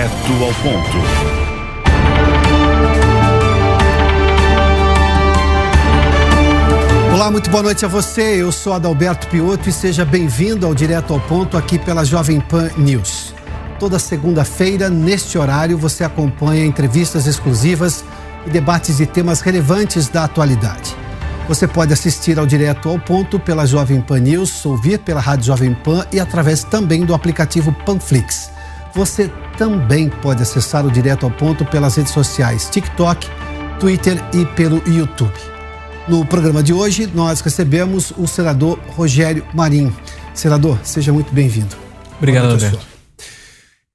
Direto ao ponto. Olá, muito boa noite a você. Eu sou Adalberto Piotto e seja bem-vindo ao Direto ao Ponto aqui pela Jovem Pan News. Toda segunda-feira, neste horário, você acompanha entrevistas exclusivas e debates de temas relevantes da atualidade. Você pode assistir ao Direto ao Ponto pela Jovem Pan News, ouvir pela Rádio Jovem Pan e através também do aplicativo Panflix. Você também pode acessar o Direto ao Ponto pelas redes sociais TikTok, Twitter e pelo YouTube. No programa de hoje, nós recebemos o senador Rogério Marinho. Senador, seja muito bem-vindo. Obrigado, Alberto.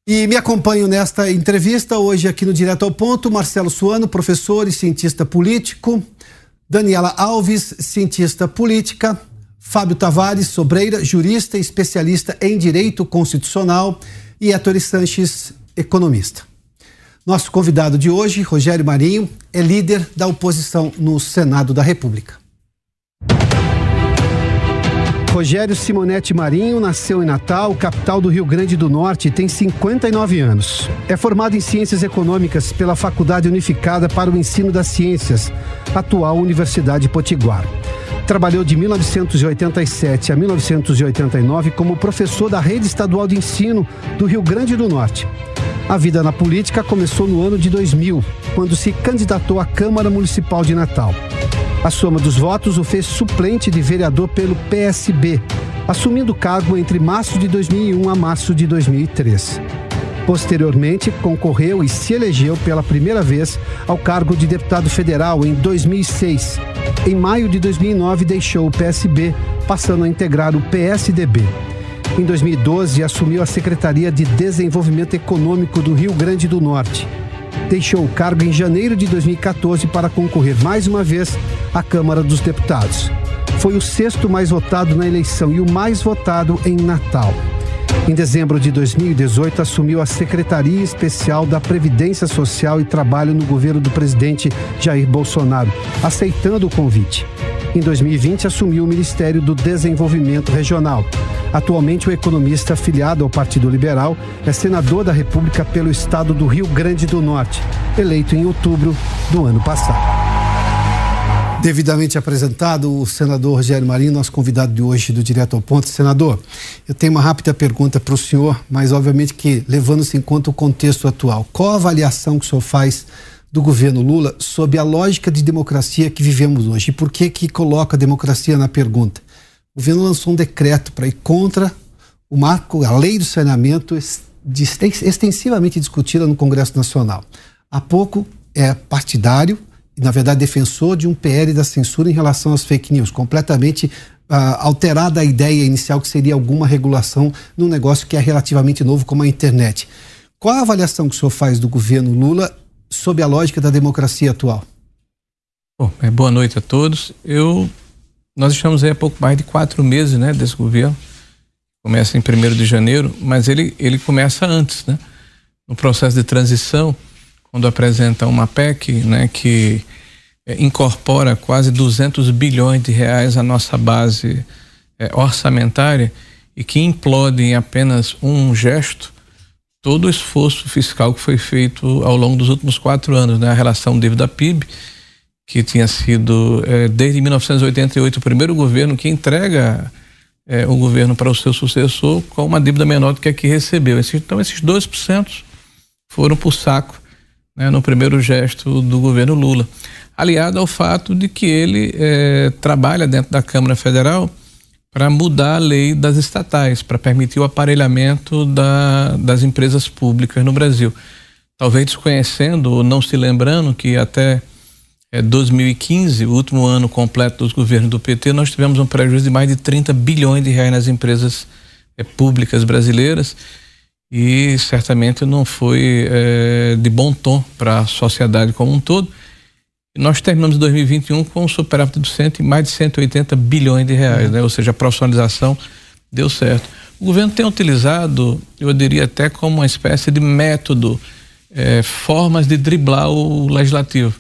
E me acompanho nesta entrevista hoje aqui no Direto ao Ponto, Marcelo Suano, professor e cientista político, Daniela Alves, cientista política, Fábio Tavares Sobreira, jurista e especialista em direito constitucional, e Ettore Sanches, economista. Nosso convidado de hoje, Rogério Marinho, é líder da oposição no Senado da República. Rogério Simonetti Marinho nasceu em Natal, capital do Rio Grande do Norte, e tem 59 anos. É formado em Ciências Econômicas pela Faculdade Unificada para o Ensino das Ciências, atual Universidade Potiguar. Trabalhou de 1987 a 1989 como professor da Rede Estadual de Ensino do Rio Grande do Norte. A vida na política começou no ano de 2000, quando se candidatou à Câmara Municipal de Natal. A soma dos votos o fez suplente de vereador pelo PSB, assumindo o cargo entre março de 2001 a março de 2003. Posteriormente, concorreu e se elegeu pela primeira vez ao cargo de deputado federal em 2006. Em maio de 2009, deixou o PSB, passando a integrar o PSDB. Em 2012, assumiu a Secretaria de Desenvolvimento Econômico do Rio Grande do Norte. Deixou o cargo em janeiro de 2014 para concorrer mais uma vez à Câmara dos Deputados. Foi o sexto mais votado na eleição e o mais votado em Natal. Em dezembro de 2018, assumiu a Secretaria Especial da Previdência Social e Trabalho no governo do presidente Jair Bolsonaro, aceitando o convite. Em 2020, assumiu o Ministério do Desenvolvimento Regional. Atualmente, o economista afiliado ao Partido Liberal é senador da República pelo estado do Rio Grande do Norte, eleito em outubro do ano passado. Devidamente apresentado, o senador Rogério Marinho, nosso convidado de hoje do Direto ao Ponto. Senador, eu tenho uma rápida pergunta para o senhor, mas obviamente que levando-se em conta o contexto atual. Qual a avaliação que o senhor faz do governo Lula sob a lógica de democracia que vivemos hoje? E por que que coloca a democracia na pergunta? O governo lançou um decreto para ir contra o marco, a lei do saneamento extensivamente discutida no Congresso Nacional. Há pouco é partidário, na verdade, defensor de um PL da censura em relação às fake news, completamente uh, alterada a ideia inicial que seria alguma regulação num negócio que é relativamente novo, como a internet. Qual a avaliação que o senhor faz do governo Lula sob a lógica da democracia atual? Bom, é, boa noite a todos. Eu, nós estamos aí há pouco mais de quatro meses, né, desse governo. Começa em 1 de janeiro, mas ele, ele começa antes, né? No processo de transição, quando apresenta uma PEC, né, que é, incorpora quase 200 bilhões de reais à nossa base é, orçamentária e que implode em apenas um gesto todo o esforço fiscal que foi feito ao longo dos últimos quatro anos, né? A relação dívida-PIB, que tinha sido é, desde 1988 o primeiro governo que entrega é, o governo para o seu sucessor com uma dívida menor do que a que recebeu. Então esses 2% foram para o saco né, no primeiro gesto do governo Lula, aliado ao fato de que ele é, trabalha dentro da Câmara Federal para mudar a lei das estatais, para permitir o aparelhamento da, das empresas públicas no Brasil. Talvez desconhecendo ou não se lembrando que até é, 2015, o último ano completo dos governos do PT, nós tivemos um prejuízo de mais de 30 bilhões de reais nas empresas é, públicas brasileiras e certamente não foi é, de bom tom para a sociedade como um todo. Nós terminamos 2021 com um superávit de mais de 180 bilhões de reais, né? ou seja, a profissionalização deu certo. O governo tem utilizado, eu diria até como uma espécie de método, é, formas de driblar o legislativo.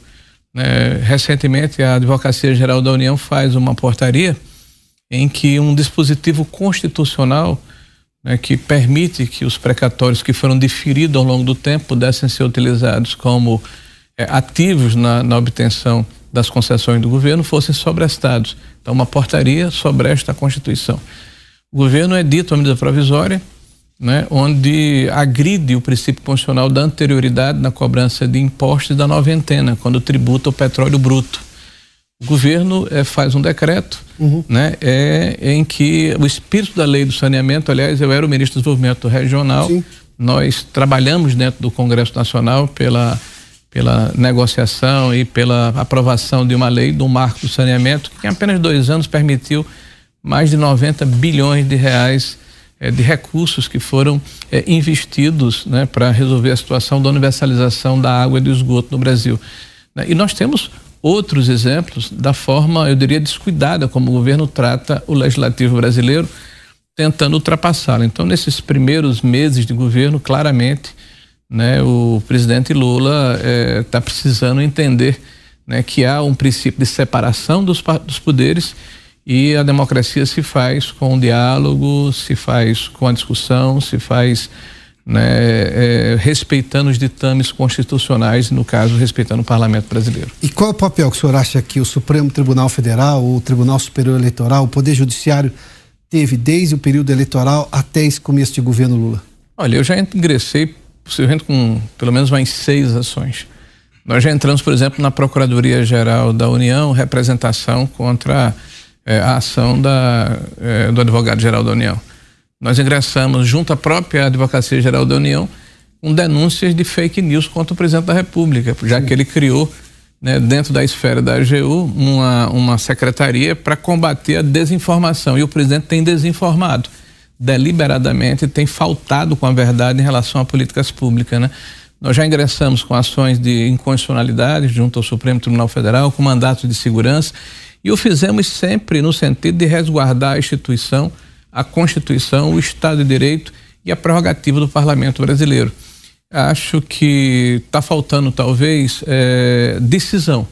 Né? Recentemente, a Advocacia Geral da União faz uma portaria em que um dispositivo constitucional né, que permite que os precatórios que foram diferidos ao longo do tempo pudessem ser utilizados como é, ativos na, na obtenção das concessões do governo fossem sobrestados. Então, uma portaria sobre esta Constituição. O governo é dito uma medida provisória, né, onde agride o princípio constitucional da anterioridade na cobrança de impostos da noventena, quando tributa o petróleo bruto. O governo é, faz um decreto uhum. né, é, em que o espírito da lei do saneamento, aliás, eu era o ministro do Desenvolvimento Regional, Sim. nós trabalhamos dentro do Congresso Nacional pela, pela negociação e pela aprovação de uma lei do marco do saneamento, que em apenas dois anos permitiu mais de 90 bilhões de reais é, de recursos que foram investidos né, para resolver a situação da universalização da água e do esgoto no Brasil. Né? E nós temos outros exemplos da forma, eu diria, descuidada como o governo trata o legislativo brasileiro, tentando ultrapassá-lo. Então, nesses primeiros meses de governo, claramente, né, o presidente Lula está eh, precisando entender né, que há um princípio de separação dos, dos poderes e a democracia se faz com o diálogo, se faz com a discussão, se faz né, é, respeitando os ditames constitucionais, no caso, respeitando o parlamento brasileiro. E qual é o papel que o senhor acha que o Supremo Tribunal Federal, o Tribunal Superior Eleitoral, o Poder Judiciário teve desde o período eleitoral até esse começo de governo Lula? Olha, eu já ingressei possivelmente com pelo menos mais seis ações. Nós já entramos, por exemplo, na Procuradoria-Geral da União, representação contra é, a ação da, é, do Advogado-Geral da União nós ingressamos junto à própria Advocacia Geral da União com denúncias de fake news contra o presidente da República, já Sim. que ele criou né, dentro da esfera da AGU uma, uma secretaria para combater a desinformação e o presidente tem desinformado deliberadamente tem faltado com a verdade em relação a políticas públicas, né? Nós já ingressamos com ações de inconstitucionalidade junto ao Supremo Tribunal Federal, com mandatos de segurança, e o fizemos sempre no sentido de resguardar a instituição a Constituição, o Estado de Direito e a prerrogativa do Parlamento brasileiro. Acho que está faltando, talvez, é, decisão.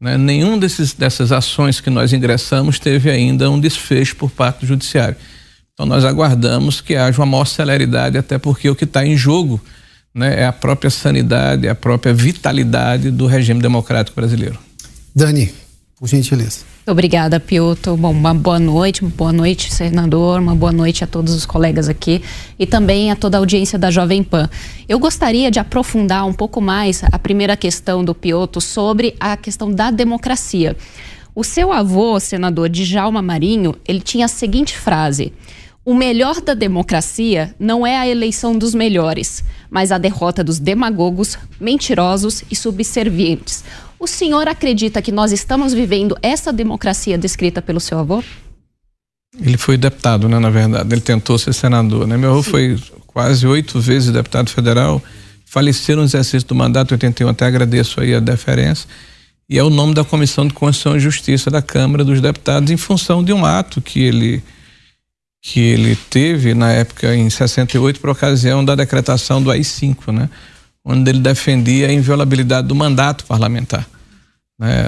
Né? Nenhum desses, dessas ações que nós ingressamos teve ainda um desfecho por parte do Judiciário. Então, nós aguardamos que haja uma maior celeridade, até porque o que está em jogo né, é a própria sanidade, é a própria vitalidade do regime democrático brasileiro. Dani, por gentileza. Obrigada, Piotr. Bom, uma boa noite, uma boa noite, senador, uma boa noite a todos os colegas aqui e também a toda a audiência da Jovem Pan. Eu gostaria de aprofundar um pouco mais a primeira questão do Piotr sobre a questão da democracia. O seu avô, senador Djalma Marinho, ele tinha a seguinte frase: o melhor da democracia não é a eleição dos melhores, mas a derrota dos demagogos, mentirosos e subservientes. O senhor acredita que nós estamos vivendo essa democracia descrita pelo seu avô? Ele foi deputado, né, na verdade. Ele tentou ser senador, né? Meu avô Sim. foi quase oito vezes deputado federal, faleceu no exercício do mandato 81, até agradeço aí a deferência. E é o nome da Comissão de Constituição e Justiça da Câmara dos Deputados em função de um ato que ele que ele teve na época em 68 por ocasião da decretação do AI-5, né? Onde ele defendia a inviolabilidade do mandato parlamentar. Né?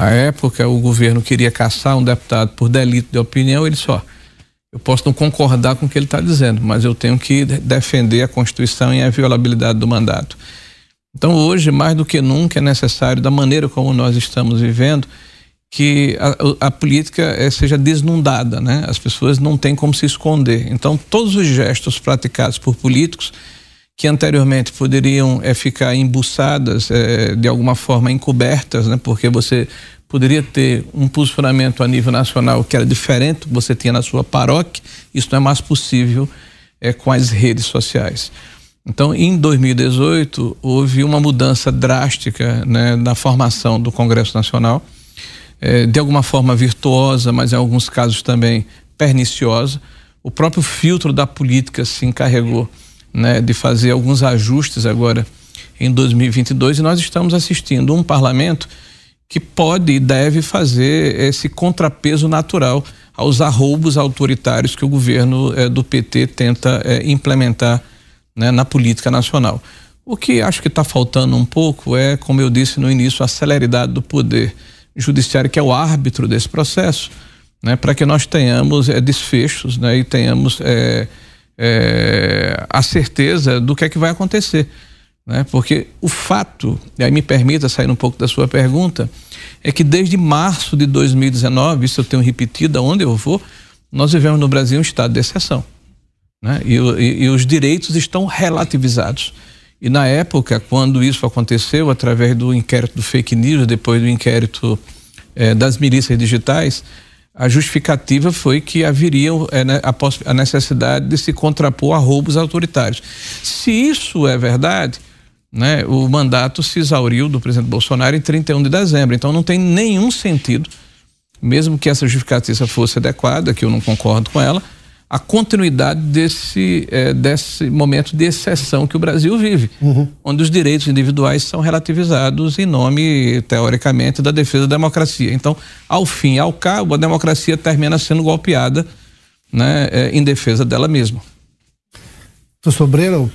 À época, o governo queria caçar um deputado por delito de opinião, ele só. Eu posso não concordar com o que ele está dizendo, mas eu tenho que defender a Constituição e a inviolabilidade do mandato. Então, hoje, mais do que nunca, é necessário, da maneira como nós estamos vivendo, que a, a política é, seja desnudada, né? As pessoas não têm como se esconder. Então, todos os gestos praticados por políticos que anteriormente poderiam é, ficar embuçadas, é, de alguma forma encobertas, né? porque você poderia ter um posicionamento a nível nacional que era diferente do que você tinha na sua paróquia, isso não é mais possível é, com as redes sociais. Então, em 2018, houve uma mudança drástica né, na formação do Congresso Nacional, é, de alguma forma virtuosa, mas em alguns casos também perniciosa. O próprio filtro da política se encarregou né, de fazer alguns ajustes agora em 2022 e nós estamos assistindo um parlamento que pode e deve fazer esse contrapeso natural aos arroubos autoritários que o governo eh, do PT tenta eh, implementar né, na política nacional. O que acho que está faltando um pouco é, como eu disse no início, a celeridade do poder judiciário, que é o árbitro desse processo, né, para que nós tenhamos eh, desfechos né, e tenhamos a certeza do que é que vai acontecer né? Porque o fato, e aí me permita sair um pouco da sua pergunta, é que desde março de 2019, isso eu tenho repetido aonde eu vou, nós vivemos no Brasil um estado de exceção. Né? E, e, e os direitos estão relativizados. E na época, quando isso aconteceu, através do inquérito do fake news, depois do inquérito eh, das milícias digitais, a justificativa foi que haveria é, né, a, necessidade de se contrapor a roubos autoritários. Se isso é verdade, né, o mandato se exauriu do presidente Bolsonaro em 31 de dezembro. Então não tem nenhum sentido, mesmo que essa justificativa fosse adequada, que eu não concordo com ela, a continuidade desse, é, desse momento de exceção que o Brasil vive, uhum. onde os direitos individuais são relativizados em nome, teoricamente, da defesa da democracia. Então, ao fim e ao cabo, a democracia termina sendo golpeada né, é, em defesa dela mesma. Professor Breno,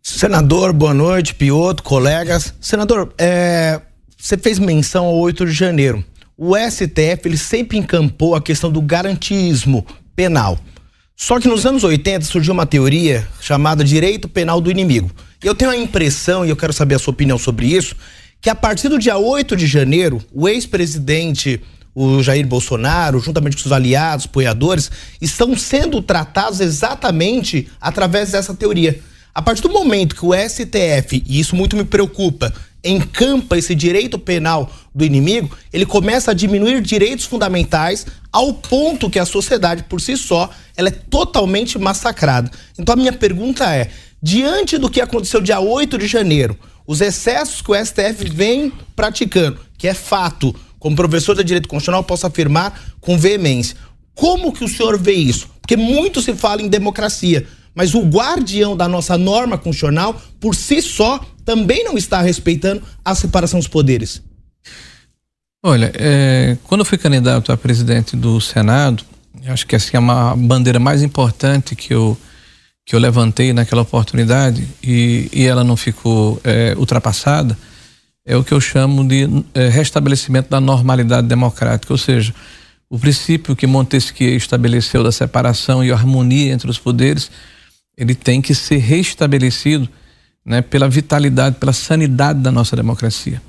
Senador, boa noite, Pioto, colegas. Senador, é, você fez menção ao 8 de janeiro. O STF ele sempre encampou a questão do garantismo penal. Só que nos anos 80 surgiu uma teoria chamada direito penal do inimigo. Eu tenho a impressão, e eu quero saber a sua opinião sobre isso, que a partir do dia 8 de janeiro, o ex-presidente o Jair Bolsonaro, juntamente com seus aliados, apoiadores, estão sendo tratados exatamente através dessa teoria. A partir do momento que o STF, e isso muito me preocupa, encampa esse direito penal do inimigo, ele começa a diminuir direitos fundamentais ao ponto que a sociedade por si só ela é totalmente massacrada. Então a minha pergunta é: diante do que aconteceu dia 8 de janeiro, os excessos que o STF vem praticando, que é fato, como professor de direito constitucional posso afirmar com veemência. Como que o senhor vê isso? Porque muito se fala em democracia, mas o guardião da nossa norma constitucional, por si só, também não está respeitando a separação dos poderes. Olha, é, quando eu fui candidato a presidente do Senado, acho que assim, é uma bandeira mais importante que eu, que eu levantei naquela oportunidade e, e ela não ficou é, ultrapassada, é o que eu chamo de é, restabelecimento da normalidade democrática, ou seja, o princípio que Montesquieu estabeleceu da separação e harmonia entre os poderes ele tem que ser restabelecido né, pela vitalidade, pela sanidade da nossa democracia.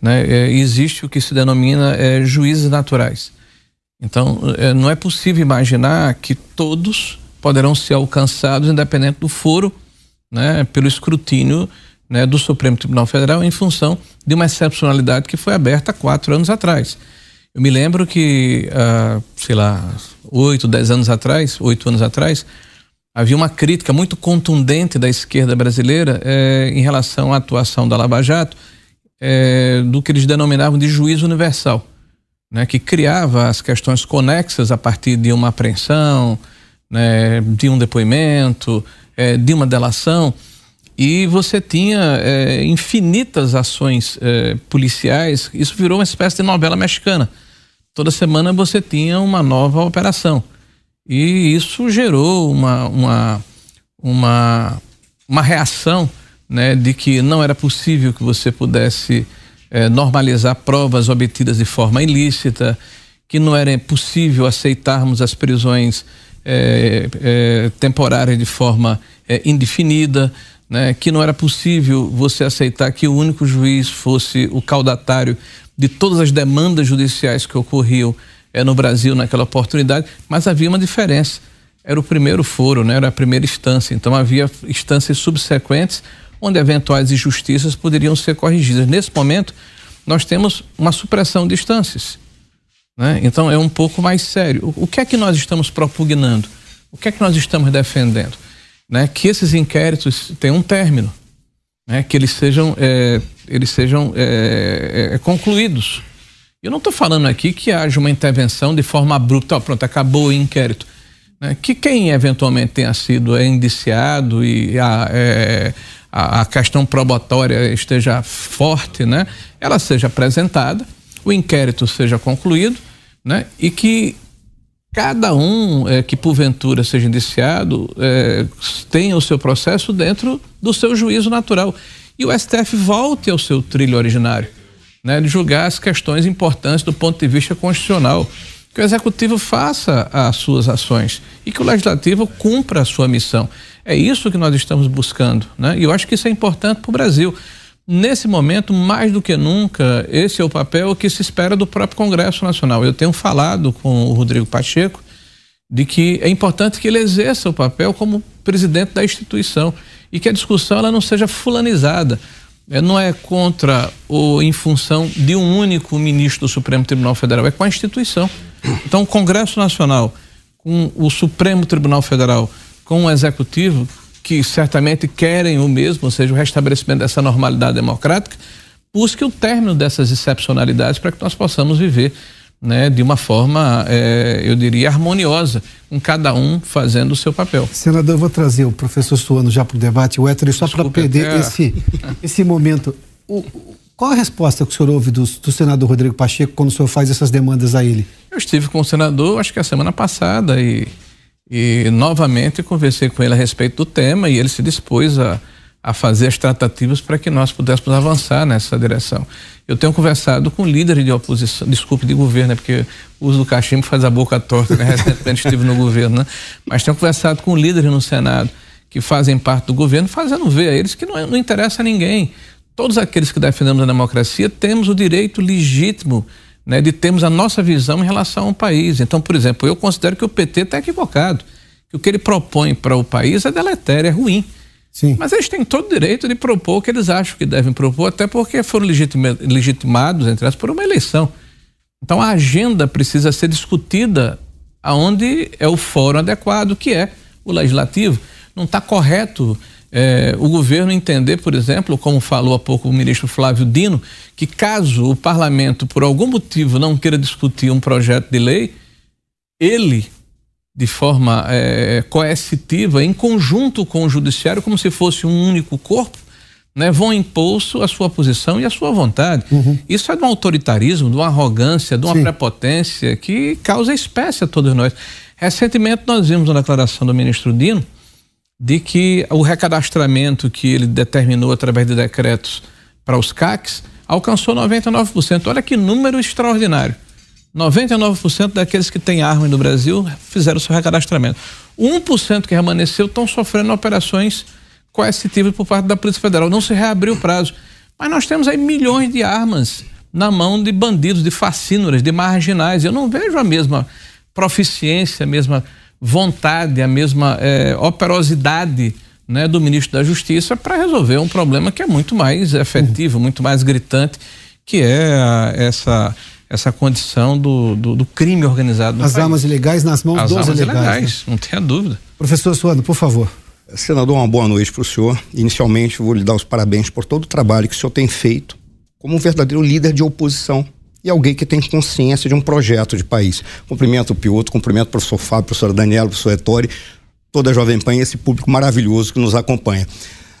Né? É, existe o que se denomina é, juízes naturais. Então, é, não é possível imaginar que todos poderão ser alcançados, independente do foro, né, pelo escrutínio né, do Supremo Tribunal Federal, em função de uma excepcionalidade que foi aberta quatro anos atrás. Eu me lembro que, ah, sei lá, oito, dez anos atrás, oito anos atrás, havia uma crítica muito contundente da esquerda brasileira eh, em relação à atuação da Lava Jato, eh, do que eles denominavam de juízo universal, né, que criava as questões conexas a partir de uma apreensão, né, de um depoimento, eh, de uma delação, e você tinha infinitas ações policiais. Isso virou uma espécie de novela mexicana. Toda semana você tinha uma nova operação. E isso gerou uma, uma, uma, uma reação né, de que não era possível que você pudesse é, normalizar provas obtidas de forma ilícita, que não era possível aceitarmos as prisões é, é, temporárias de forma indefinida, né, que não era possível você aceitar que o único juiz fosse o caudatário de todas as demandas judiciais que ocorriam é, no Brasil naquela oportunidade, mas havia uma diferença. Era o primeiro foro, né? era a primeira instância. Então havia instâncias subsequentes onde eventuais injustiças poderiam ser corrigidas. Nesse momento, nós temos uma supressão de instâncias. Né? Então é um pouco mais sério. O, que é que nós estamos propugnando? O que é que nós estamos defendendo? né, que esses inquéritos tenham um término, né, que eles sejam, é, eles sejam é, é, concluídos. Eu não estou falando aqui que haja uma intervenção de forma abrupta, oh, pronto, acabou o inquérito. Né, que quem eventualmente tenha sido indiciado e a, é, a, a questão probatória esteja forte, né, ela seja apresentada, o inquérito seja concluído, né, e que cada um é, que porventura seja indiciado é, tenha o seu processo dentro do seu juízo natural. E o STF volte ao seu trilho originário, né, de julgar as questões importantes do ponto de vista constitucional, que o executivo faça as suas ações e que o legislativo cumpra a sua missão. É isso que nós estamos buscando, né? E eu acho que isso é importante para o Brasil. Nesse momento, mais do que nunca, esse é o papel que se espera do próprio Congresso Nacional. Eu tenho falado com o Rodrigo Pacheco de que é importante que ele exerça o papel como presidente da instituição e que a discussão ela não seja fulanizada. É, não é contra ou em função de um único ministro do Supremo Tribunal Federal, é com a instituição. Então, o Congresso Nacional, com o Supremo Tribunal Federal, com o Executivo, que certamente querem o mesmo, ou seja, o restabelecimento dessa normalidade democrática, busque o término dessas excepcionalidades para que nós possamos viver né, de uma forma, é, eu diria, harmoniosa, com cada um fazendo o seu papel. Senador, eu vou trazer o professor Suano já para o debate, o Hétero, só para perder até... esse, esse momento. O, qual a resposta que o senhor ouve do, do, senador Rodrigo Pacheco quando o senhor faz essas demandas a ele? Eu estive com o senador, acho que a semana passada, e e novamente conversei com ele a respeito do tema e ele se dispôs a, a fazer as tratativas para que nós pudéssemos avançar nessa direção. Eu tenho conversado com líderes de oposição, desculpe, de governo, né, porque o uso do cachimbo faz a boca torta, né? recentemente estive no governo, né? mas tenho conversado com líderes no Senado que fazem parte do governo, fazendo ver a eles que não, não interessa a ninguém. Todos aqueles que defendemos a democracia temos o direito legítimo né, de termos a nossa visão em relação ao país. Então, por exemplo, eu considero que o PT está equivocado, que o que ele propõe para o país é deletério, é ruim. Sim. Mas eles têm todo o direito de propor o que eles acham que devem propor, até porque foram legitimados, entre as por uma eleição. Então a agenda precisa ser discutida aonde é o fórum adequado, que é o legislativo. Não está correto é, o governo entender, por exemplo, como falou há pouco o ministro Flávio Dino, que caso o parlamento, por algum motivo, não queira discutir um projeto de lei, ele, de forma é, coercitiva, em conjunto com o judiciário, como se fosse um único corpo, né, vão impor a sua posição e a sua vontade. Uhum. Isso é de um autoritarismo, de uma arrogância, de uma Sim. prepotência que causa espécie a todos nós. Recentemente nós vimos uma declaração do ministro Dino, de que o recadastramento que ele determinou através de decretos para os CACs alcançou 99%. Olha que número extraordinário. 99% daqueles que têm arma no Brasil fizeram seu recadastramento. 1% que permaneceu estão sofrendo operações coercitivas por parte da Polícia Federal. Não se reabriu o prazo. Mas nós temos aí milhões de armas na mão de bandidos, de facínoras, de marginais. Eu não vejo a mesma proficiência, a mesma vontade, a mesma é, operosidade né, do ministro da Justiça para resolver um problema que é muito mais efetivo, muito mais gritante, que é essa essa condição do, do, do crime organizado. As país. armas ilegais nas mãos As dos armas ilegais. ilegais né? Não tenha dúvida. Professor Suano, por favor. Senador, uma boa noite para o senhor. Inicialmente, vou lhe dar os parabéns por todo o trabalho que o senhor tem feito como um verdadeiro líder de oposição e alguém que tem consciência de um projeto de país. Cumprimento o Piotr, cumprimento o professor Fábio, o professor Daniela, o professor Ettore, toda a Jovem Pan e esse público maravilhoso que nos acompanha.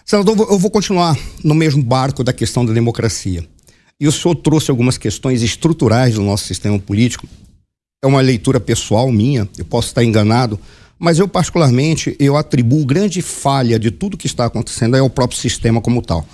Senador, eu vou continuar no mesmo barco da questão da democracia. E o senhor trouxe algumas questões estruturais do nosso sistema político. É uma leitura pessoal minha, eu posso estar enganado, mas eu particularmente eu atribuo grande falha de tudo que está acontecendo ao próprio sistema como tal.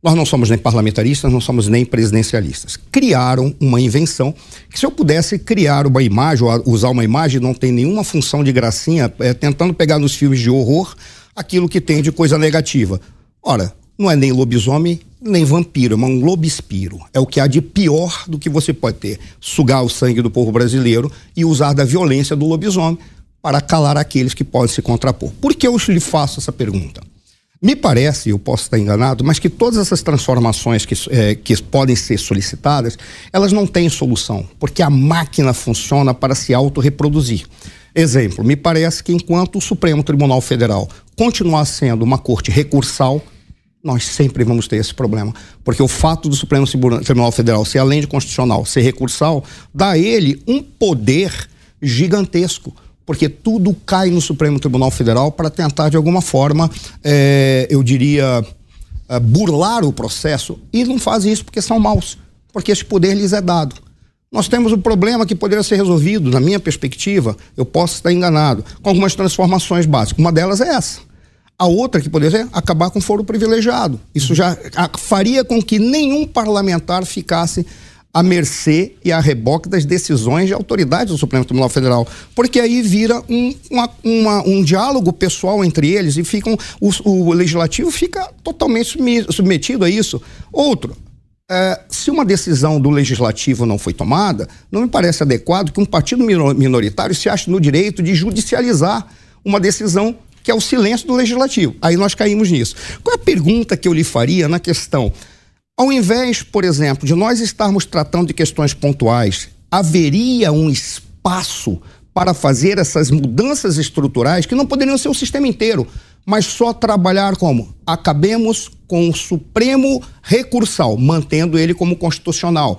Nós não somos nem parlamentaristas, não somos nem presidencialistas. Criaram uma invenção que, se eu pudesse criar uma imagem, ou usar uma imagem, não tem nenhuma função de gracinha, é, tentando pegar nos filmes de horror aquilo que tem de coisa negativa. Ora, não é nem lobisomem, nem vampiro, é um lobespiro. É o que há de pior do que você pode ter. Sugar o sangue do povo brasileiro e usar da violência do lobisomem para calar aqueles que podem se contrapor. Por que eu lhe faço essa pergunta? Me parece, eu posso estar enganado, mas que todas essas transformações que, é, que podem ser solicitadas, elas não têm solução, porque a máquina funciona para se autorreproduzir. Exemplo, me parece que enquanto o Supremo Tribunal Federal continuar sendo uma corte recursal, nós sempre vamos ter esse problema. Porque o fato do Supremo Tribunal Federal ser, além de constitucional, ser recursal, dá a ele um poder gigantesco. Porque tudo cai no Supremo Tribunal Federal para tentar, de alguma forma, é, eu diria, é, burlar o processo. E não faz isso porque são maus. Porque esse poder lhes é dado. Nós temos um problema que poderia ser resolvido, na minha perspectiva, eu posso estar enganado, com algumas transformações básicas. Uma delas é essa. A outra que poderia ser acabar com o foro privilegiado. Isso já faria com que nenhum parlamentar ficasse à mercê e a reboque das decisões de autoridades do Supremo Tribunal Federal. Porque aí vira um, uma, uma, um diálogo pessoal entre eles e ficam, o, o legislativo fica totalmente submetido a isso. Outro, é, se uma decisão do legislativo não foi tomada, não me parece adequado que um partido minoritário se ache no direito de judicializar uma decisão que é o silêncio do legislativo. Aí nós caímos nisso. Qual é a pergunta que eu lhe faria na questão? Ao invés, por exemplo, de nós estarmos tratando de questões pontuais, haveria um espaço para fazer essas mudanças estruturais que não poderiam ser o sistema inteiro mas só trabalhar como? Acabemos com o Supremo recursal, mantendo ele como constitucional.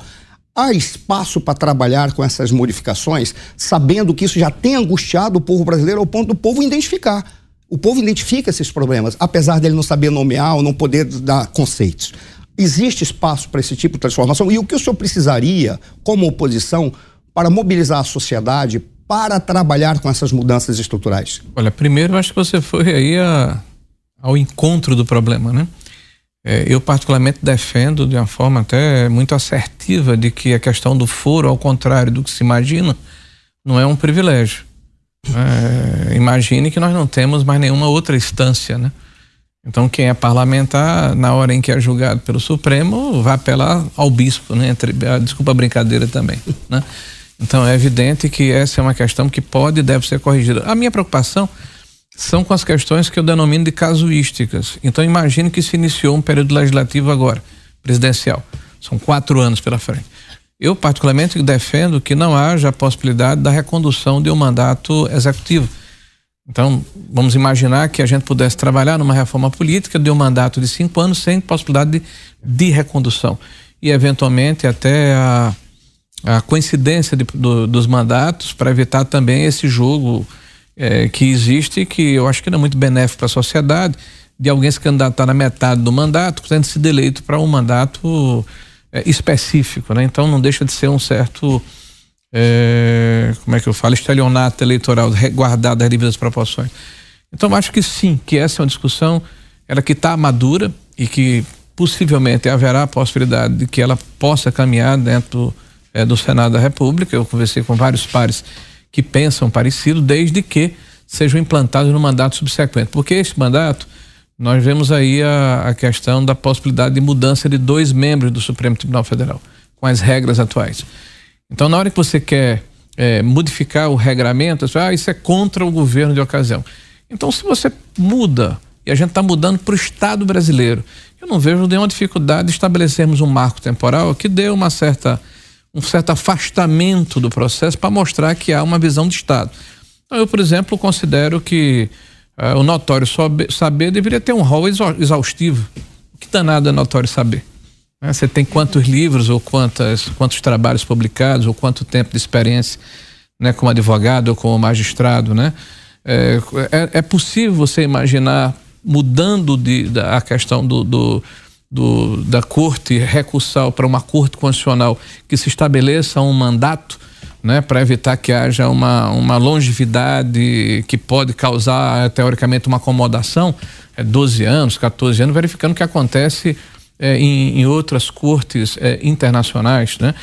Há espaço para trabalhar com essas modificações, sabendo que isso já tem angustiado o povo brasileiro ao ponto do povo identificar. O povo identifica esses problemas, apesar dele não saber nomear ou não poder dar conceitos. Existe espaço para esse tipo de transformação? E o que o senhor precisaria, como oposição, para mobilizar a sociedade, para trabalhar com essas mudanças estruturais? Olha, primeiro acho que você foi aí a, ao encontro do problema, né? É, eu particularmente defendo de uma forma até muito assertiva de que a questão do foro, ao contrário do que se imagina, não é um privilégio. É, imagine que nós não temos mais nenhuma outra instância, né? Então quem é parlamentar, na hora em que é julgado pelo Supremo, vai apelar ao bispo, né? Entre, ah, desculpa a brincadeira também, né? Então é evidente que essa é uma questão que pode e deve ser corrigida. A minha preocupação são com as questões que eu denomino de casuísticas. Então imagine que se iniciou um período legislativo agora, presidencial. São quatro anos pela frente. Eu particularmente defendo que não haja a possibilidade da recondução de um mandato executivo. Então, vamos imaginar que a gente pudesse trabalhar numa reforma política de um mandato de cinco anos sem possibilidade de, de recondução. E, eventualmente, até a a coincidência de, do, dos mandatos para evitar também esse jogo é, que existe que eu acho que não é muito benéfico para a sociedade de alguém se candidatar na metade do mandato tendo sido eleito para um mandato é, específico, né? Então não deixa de ser um certo é, como é que eu falo estelionato eleitoral guardado as devidas proporções. Então acho que sim, que essa é uma discussão ela que está madura e que possivelmente haverá a possibilidade de que ela possa caminhar dentro é, do Senado da República. Eu conversei com vários pares que pensam parecido, desde que sejam implantados no mandato subsequente. Porque esse mandato, nós vemos aí a, a questão da possibilidade de mudança de dois membros do Supremo Tribunal Federal, com as regras atuais. Então, na hora que você quer é, modificar o regramento, você fala, ah, isso é contra o governo de ocasião. Então, se você muda, e a gente está mudando para o Estado brasileiro, eu não vejo nenhuma dificuldade de estabelecermos um marco temporal que dê uma certa um certo afastamento do processo para mostrar que há uma visão de Estado. Então, eu, por exemplo, considero que uh, o notório saber deveria ter um rol exaustivo. O que danado é notório saber? Né? Você tem quantos livros ou quantas, quantos trabalhos publicados ou quanto tempo de experiência né, como advogado ou como magistrado, né? É, é, é possível você imaginar mudando de, da, a questão do, do do, da corte recursal para uma corte constitucional que se estabeleça um mandato né, para evitar que haja uma, uma longevidade que pode causar, teoricamente, uma acomodação, é 12 anos, 14 anos, verificando o que acontece é, em, em, outras cortes é, internacionais. Né?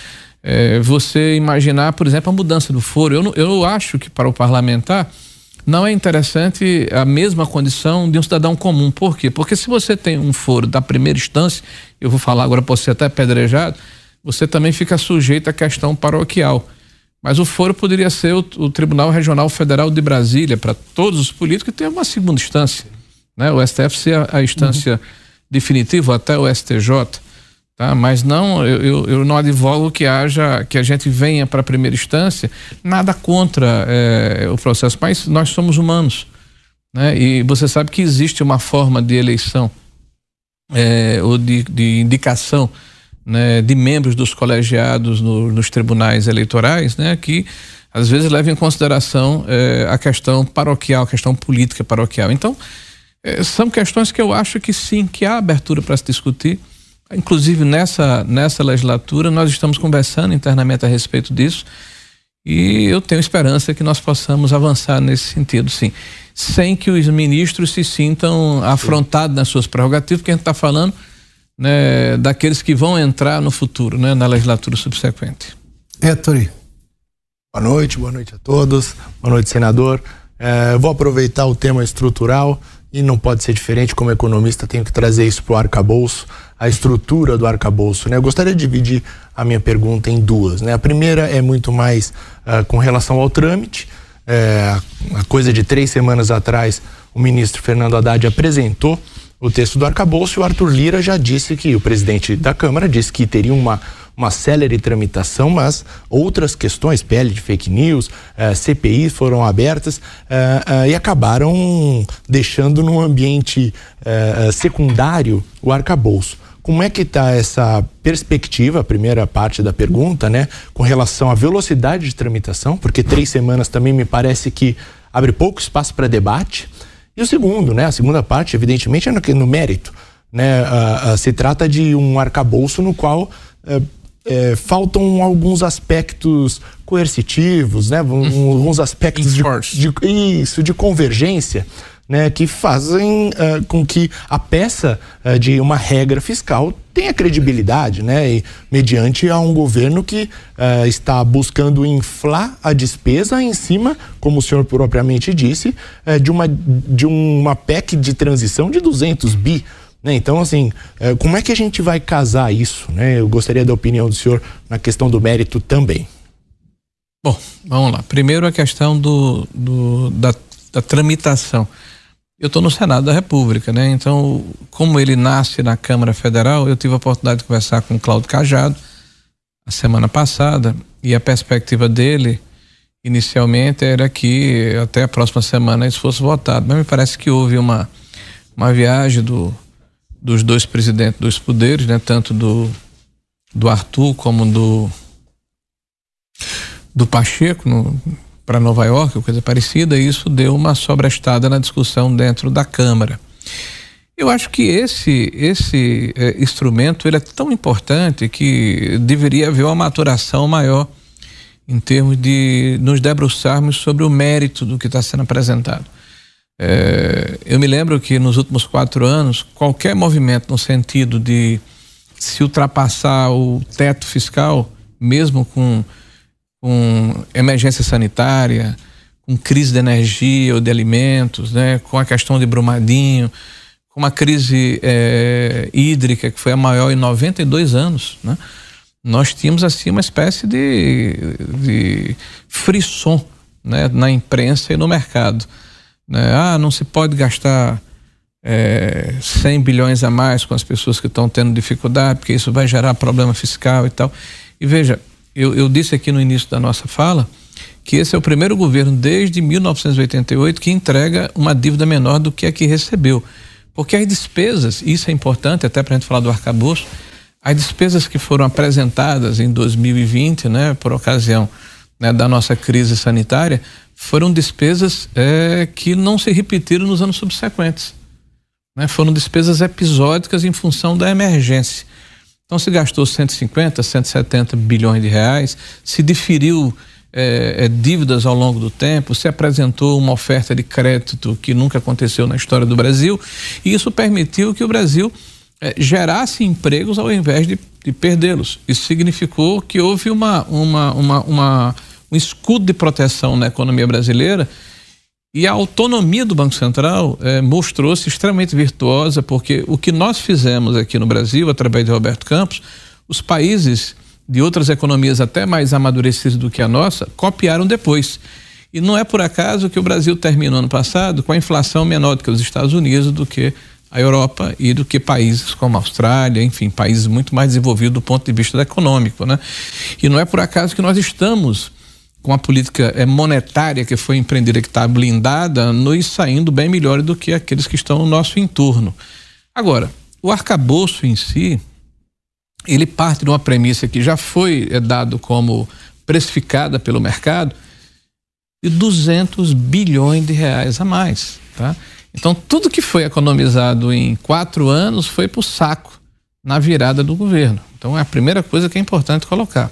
É, você imaginar, por exemplo, a mudança do foro. Eu, eu acho que para o parlamentar não é interessante a mesma condição de um cidadão comum. Por quê? Porque se você tem um foro da primeira instância, eu vou falar agora para você até pedrejado, você também fica sujeito à questão paroquial. Mas o foro poderia ser o, o Tribunal Regional Federal de Brasília, para todos os políticos, que tem uma segunda instância. Né? O STF ser a, a instância uhum. definitiva, até o STJ. Tá? Mas não, eu, eu, não advogo que haja, que a gente venha para a primeira instância, nada contra é, o processo, mas nós somos humanos. Né? E você sabe que existe uma forma de eleição é, ou de, de indicação né, de membros dos colegiados no, nos tribunais eleitorais, né, que às vezes leva em consideração é, a questão paroquial, a questão política paroquial. Então, é, são questões que eu acho que sim, que há abertura para se discutir. Inclusive nessa, nessa legislatura, nós estamos conversando internamente a respeito disso e eu tenho esperança que nós possamos avançar nesse sentido, sim. Sem que os ministros se sintam afrontados nas suas prerrogativas, porque a gente está falando né, daqueles que vão entrar no futuro, né, na legislatura subsequente. Héctor. Boa noite, boa noite a todos. Boa noite, senador. É, vou aproveitar o tema estrutural e não pode ser diferente, como economista, tenho que trazer isso para o arcabouço a estrutura do arcabouço. Né? Eu gostaria de dividir a minha pergunta em duas. Né? A primeira é muito mais uh, com relação ao trâmite. É, a coisa de três semanas atrás, o ministro Fernando Haddad apresentou o texto do arcabouço o Arthur Lira já disse que, o presidente da Câmara disse que teria uma, uma célere tramitação, mas outras questões, PL de fake news, eh, CPI foram abertas eh, eh, e acabaram deixando num ambiente eh, secundário o arcabouço. Como é que está essa perspectiva, a primeira parte da pergunta, né, com relação à velocidade de tramitação, porque três semanas também me parece que abre pouco espaço para debate. E o segundo, né, a segunda parte, evidentemente, é no, no mérito. Né, se trata de um arcabouço no qual uh, faltam alguns aspectos coercitivos, né, alguns aspectos de, de, isso, de convergência né, que fazem uh, com que a peça uh, de uma regra fiscal tenha credibilidade, né, e, mediante a um governo que uh, está buscando inflar a despesa em cima, como o senhor propriamente disse, de, uma, de uma PEC de transição de 200 bi. Né? Então, assim, como é que a gente vai casar isso? Né? Eu gostaria da opinião do senhor na questão do mérito também. Bom, vamos lá. Primeiro a questão do, do da, da tramitação. Eu estou no Senado da República, né? Então, como ele nasce na Câmara Federal, eu tive a oportunidade de conversar com o Cláudio Cajado a semana passada e a perspectiva dele inicialmente era que até a próxima semana isso fosse votado, mas me parece que houve uma uma viagem do, dos dois presidentes dos poderes, né? Tanto do do Arthur como do do Pacheco no, para Nova York, coisa parecida, e isso deu uma sobrestada na discussão dentro da Câmara. Eu acho que esse esse é, instrumento ele é tão importante que deveria haver uma maturação maior em termos de nos debruçarmos sobre o mérito do que está sendo apresentado. É, eu me lembro que nos últimos quatro anos, qualquer movimento no sentido de se ultrapassar o teto fiscal, mesmo com com emergência sanitária, com crise de energia ou de alimentos, né, com a questão de Brumadinho, com uma crise é, hídrica que foi a maior em 92 anos, né? Nós tínhamos assim uma espécie de, de frisson né, na imprensa e no mercado. Né? Ah, não se pode gastar é, 100 bilhões a mais com as pessoas que estão tendo dificuldade, porque isso vai gerar problema fiscal e tal. E veja, eu, eu disse aqui no início da nossa fala que esse é o primeiro governo desde 1988 que entrega uma dívida menor do que a que recebeu. Porque as despesas, isso é importante até para a gente falar do arcabouço, as despesas que foram apresentadas em 2020, né, por ocasião né, da nossa crise sanitária, foram despesas é, que não se repetiram nos anos subsequentes. Né, foram despesas episódicas em função da emergência. Então se gastou 150, 170 bilhões de reais, se diferiu é, é, dívidas ao longo do tempo, se apresentou uma oferta de crédito que nunca aconteceu na história do Brasil, e isso permitiu que o Brasil é, gerasse empregos ao invés de, de perdê-los. Isso significou que houve uma, uma, uma, uma, um escudo de proteção na economia brasileira e a autonomia do Banco Central eh, mostrou-se extremamente virtuosa, porque o que nós fizemos aqui no Brasil, através de Roberto Campos, os países de outras economias até mais amadurecidas do que a nossa, copiaram depois. E não é por acaso que o Brasil terminou ano passado com a inflação menor do que os Estados Unidos, do que à Europa e do que países como a Austrália, enfim, países muito mais desenvolvidos do ponto de vista econômico, né? E não é por acaso que nós estamos com a política eh, monetária que foi empreendida, que está blindada, nos saindo bem melhor do que aqueles que estão no nosso entorno. Agora, o arcabouço em si, ele parte de uma premissa que já foi é, dado como precificada pelo mercado de 200 bilhões de reais a mais, tá? Então tudo que foi economizado em quatro anos foi para o saco na virada do governo. Então é a primeira coisa que é importante colocar.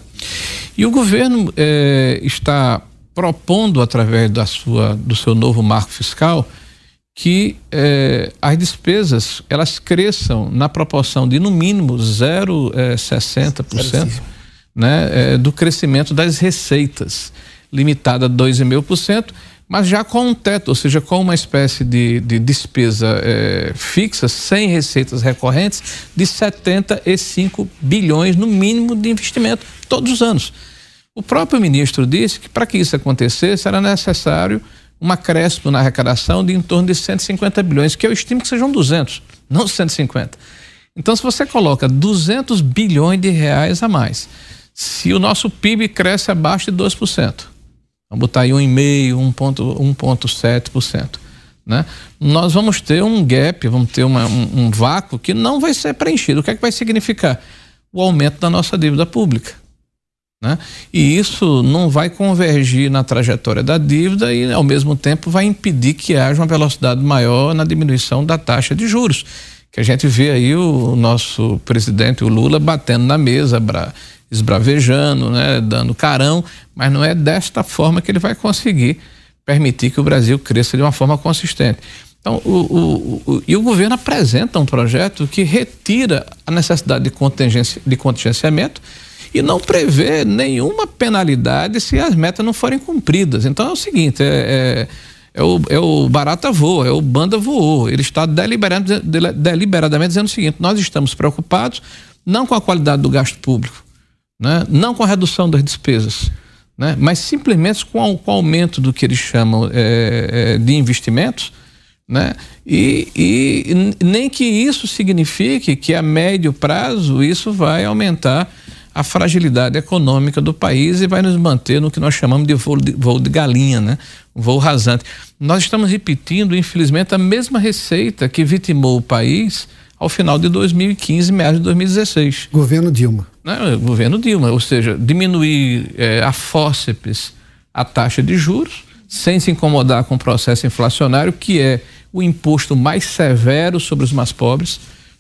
E o governo é, está propondo através da sua do seu novo marco fiscal que eh, as despesas elas cresçam na proporção de no mínimo 0,60% eh, né, eh, do crescimento das receitas, limitada a 2,5%, mas já com um teto, ou seja, com uma espécie de, de despesa fixa, sem receitas recorrentes, de 75 bilhões no mínimo de investimento todos os anos. O próprio ministro disse que para que isso acontecesse era necessário um acréscimo na arrecadação de em torno de 150 bilhões, que eu estimo que sejam 200, não 150. Então, se você coloca 200 bilhões de reais a mais, se o nosso PIB cresce abaixo de 2%, vamos botar aí 1,5%, 1,7%, né? Nós vamos ter um gap, vamos ter uma, um, um vácuo que não vai ser preenchido. O que é que vai significar? O aumento da nossa dívida pública. Né? E isso não vai convergir na trajetória da dívida e, ao mesmo tempo, vai impedir que haja uma velocidade maior na diminuição da taxa de juros. Que a gente vê aí o nosso presidente, o Lula, batendo na mesa, esbravejando, né? dando carão, mas não é desta forma que ele vai conseguir permitir que o Brasil cresça de uma forma consistente. Então, o, o, o, e o governo apresenta um projeto que retira a necessidade de, contingência, de contingenciamento e não prevê nenhuma penalidade se as metas não forem cumpridas. Então é o seguinte, é, é, é o, é o barata voa, é o banda voou. Ele está deliberadamente, deliberadamente dizendo o seguinte: nós estamos preocupados não com a qualidade do gasto público, né? não com a redução das despesas, né? mas simplesmente com, o, aumento do que eles chamam é, é, de investimentos. Né? E, e nem que isso signifique que a médio prazo isso vai aumentar a fragilidade econômica do país e vai nos manter no que nós chamamos de voo de, voo de galinha, né? voo rasante. Nós estamos repetindo, infelizmente, a mesma receita que vitimou o país ao final de 2015, meados de 2016. Governo Dilma. Né? Governo Dilma, ou seja, diminuir é, a fórceps a taxa de juros, sem se incomodar com o processo inflacionário, que é o imposto mais severo sobre os mais pobres,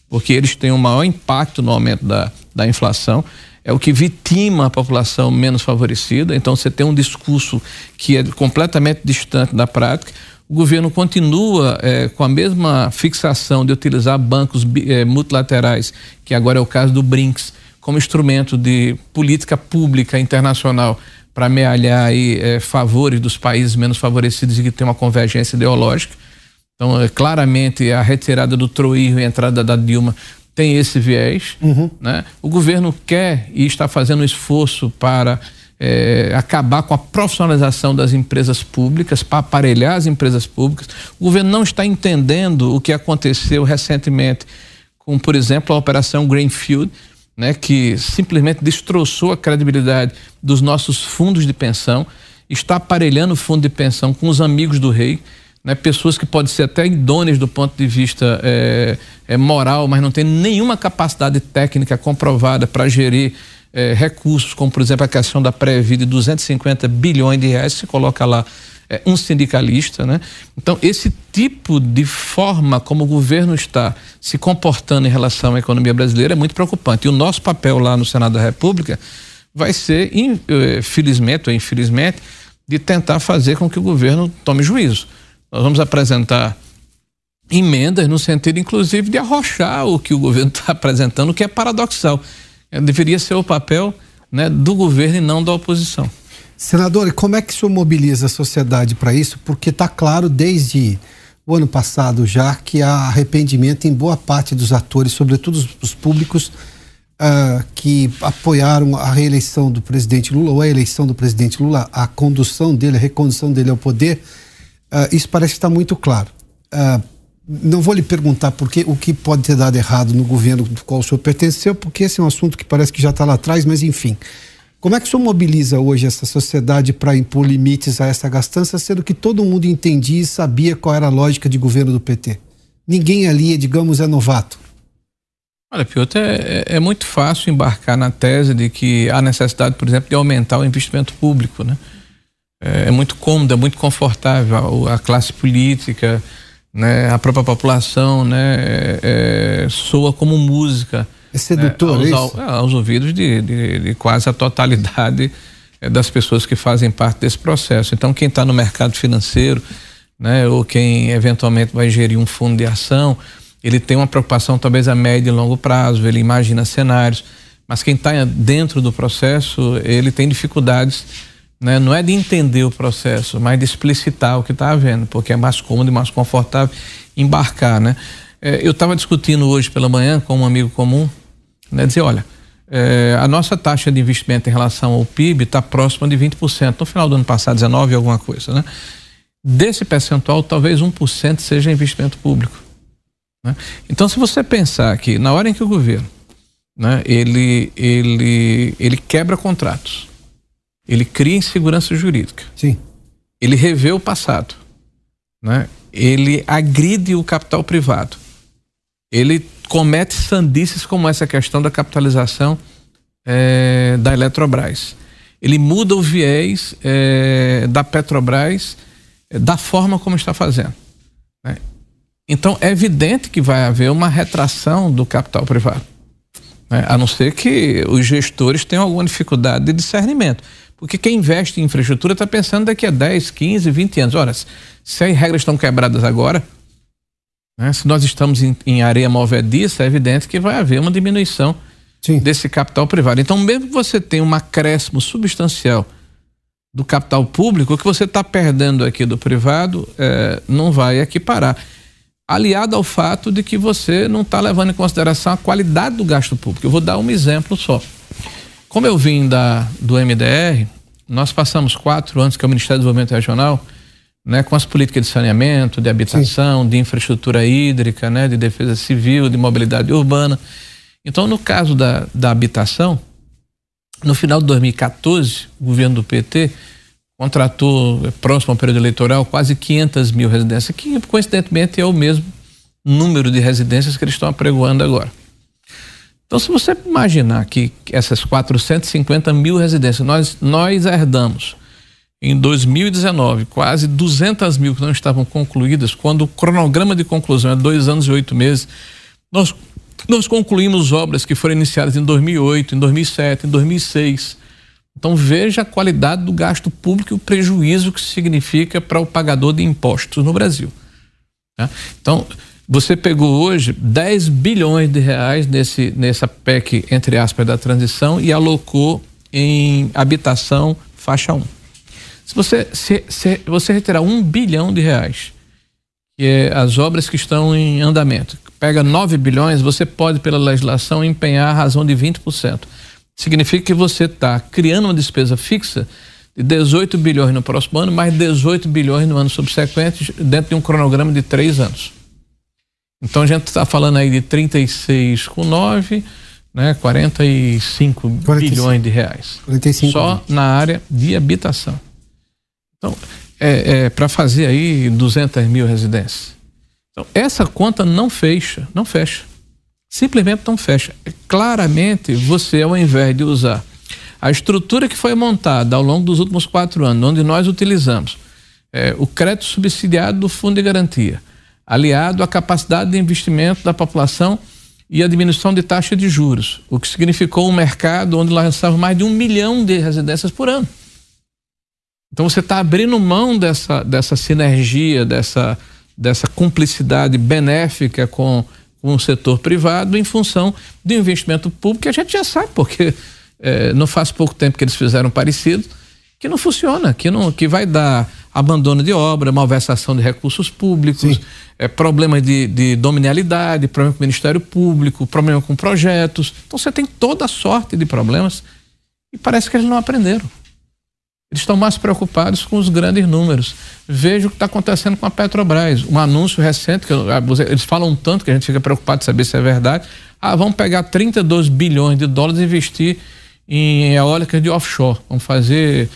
porque eles têm o um maior impacto no aumento da, da inflação é o que vitima a população menos favorecida. Então, você tem um discurso que é completamente distante da prática. O governo continua é, com a mesma fixação de utilizar bancos é, multilaterais, que agora é o caso do BRICS, como instrumento de política pública internacional para amealhar aí, é, favores dos países menos favorecidos e que tem uma convergência ideológica. Então, claramente, a retirada do Troí e a entrada da Dilma tem esse viés. Uhum. Né? O governo quer e está fazendo um esforço para é, acabar com a profissionalização das empresas públicas, para aparelhar as empresas públicas. O governo não está entendendo o que aconteceu recentemente com, por exemplo, a Operação Greenfield, né, que simplesmente destroçou a credibilidade dos nossos fundos de pensão, está aparelhando o fundo de pensão com os amigos do rei né, pessoas que podem ser até idôneas do ponto de vista é, é, moral, mas não têm nenhuma capacidade técnica comprovada para gerir é, recursos, como por exemplo a questão da pré-vida de 250 bilhões de reais, se coloca lá é, um sindicalista, né? Então esse tipo de forma como o governo está se comportando em relação à economia brasileira é muito preocupante. E o nosso papel lá no Senado da República vai ser, é, felizmente ou infelizmente, de tentar fazer com que o governo tome juízo. Nós vamos apresentar emendas no sentido, inclusive, de arrochar o que o governo está apresentando, o que é paradoxal. É, deveria ser o papel né, do governo e não da oposição. Senador, e como é que o senhor mobiliza a sociedade para isso? Porque está claro desde o ano passado já que há arrependimento em boa parte dos atores, sobretudo os públicos, uh, que apoiaram a reeleição do presidente Lula, ou a eleição do presidente Lula, a condução dele, a recondução dele ao poder Uh, isso parece que está muito claro. Uh, não vou lhe perguntar porque o que pode ter dado errado no governo do qual o senhor pertenceu, porque esse é um assunto que parece que já está lá atrás, mas enfim. Como é que o senhor mobiliza hoje essa sociedade para impor limites a essa gastança, sendo que todo mundo entendia e sabia qual era a lógica de governo do PT? Ninguém ali, digamos, é novato. Olha, Piotr, é, é, muito fácil embarcar na tese de que há necessidade, por exemplo, de aumentar o investimento público, né? É, é muito cômodo, é muito confortável. A, a classe política, né, a própria população, né, é, é soa como música. É sedutor, né, aos, é aos ouvidos de, de, de, quase a totalidade é, das pessoas que fazem parte desse processo. Então, quem está no mercado financeiro, né, ou quem eventualmente vai gerir um fundo de ação, ele tem uma preocupação talvez a médio e longo prazo, ele imagina cenários, mas quem está dentro do processo, ele tem dificuldades né? Não é de entender o processo, mas de explicitar o que está havendo, porque é mais cômodo e mais confortável embarcar, né? É, eu estava discutindo hoje pela manhã com um amigo comum, né? Dizer, olha, é, a nossa taxa de investimento em relação ao PIB está próxima de 20%. No final do ano passado, 19 alguma coisa, né? Desse percentual, talvez 1% seja investimento público. Né? Então, se você pensar que na hora em que o governo né, ele, ele, ele quebra contratos, ele cria insegurança jurídica. Sim. Ele revê o passado. Né? Ele agride o capital privado. Ele comete sandices como essa questão da capitalização é, da Eletrobras. Ele muda o viés é, da Petrobras é, da forma como está fazendo. Né? Então é evidente que vai haver uma retração do capital privado. Né? A não ser que os gestores tenham alguma dificuldade de discernimento. Porque quem investe em infraestrutura está pensando daqui a 10, 15, 20 anos. Ora, se as regras estão quebradas agora, né, se nós estamos em, em areia movediça, é evidente que vai haver uma diminuição Sim. desse capital privado. Então, mesmo que você tenha um acréscimo substancial do capital público, o que você está perdendo aqui do privado é, não vai equiparar. Aliado ao fato de que você não está levando em consideração a qualidade do gasto público. Eu vou dar um exemplo só. Como eu vim da, do MDR, nós passamos quatro anos, que é o Ministério do Desenvolvimento Regional, né, com as políticas de saneamento, de habitação, Sim. de infraestrutura hídrica, né, de defesa civil, de mobilidade urbana. Então, no caso da, da habitação, no final de 2014, o governo do PT contratou, próximo ao período eleitoral, quase 500 mil residências, que coincidentemente é o mesmo número de residências que eles estão apregoando agora. Então, se você imaginar que essas 450 mil residências nós, nós herdamos em 2019 quase 200 mil que não estavam concluídas, quando o cronograma de conclusão é dois anos e oito meses, nós, nós concluímos obras que foram iniciadas em 2008, em 2007, em 2006. Então veja a qualidade do gasto público e o prejuízo que significa para o pagador de impostos no Brasil. Tá? Então você pegou hoje 10 bilhões de reais nesse, nessa PEC, entre aspas, da transição e alocou em habitação faixa 1. Se você, se, se você retirar um bilhão de reais, que é as obras que estão em andamento, pega 9 bilhões, você pode, pela legislação, empenhar a razão de 20%. Significa que você está criando uma despesa fixa de 18 bilhões no próximo ano, mais 18 bilhões no ano subsequente, dentro de um cronograma de três anos. Então a gente está falando aí de 36 com 9, né, 45, 45 bilhões de reais. 45 só na área de habitação. Então, é, é para fazer aí 200 mil residências. Então, essa conta não fecha, não fecha. Simplesmente não fecha. Claramente, você, ao invés de usar a estrutura que foi montada ao longo dos últimos quatro anos, onde nós utilizamos é, o crédito subsidiado do Fundo de Garantia, aliado à capacidade de investimento da população e a diminuição de taxa de juros, o que significou um mercado onde lançava mais de um milhão de residências por ano. Então você está abrindo mão dessa, dessa sinergia, dessa, dessa cumplicidade benéfica com, com o setor privado em função do investimento público, que a gente já sabe, porque é, não faz pouco tempo que eles fizeram parecido, que não funciona, que, não, que vai dar abandono de obra, malversação de recursos públicos, é, problemas de, de dominialidade, problema com o Ministério Público, problema com projetos. Então você tem toda sorte de problemas e parece que eles não aprenderam. Eles estão mais preocupados com os grandes números. Veja o que está acontecendo com a Petrobras. Um anúncio recente, que eles falam tanto que a gente fica preocupado de saber se é verdade. Ah, vamos pegar 32 bilhões de dólares e investir em eólicas de offshore. Vamos fazer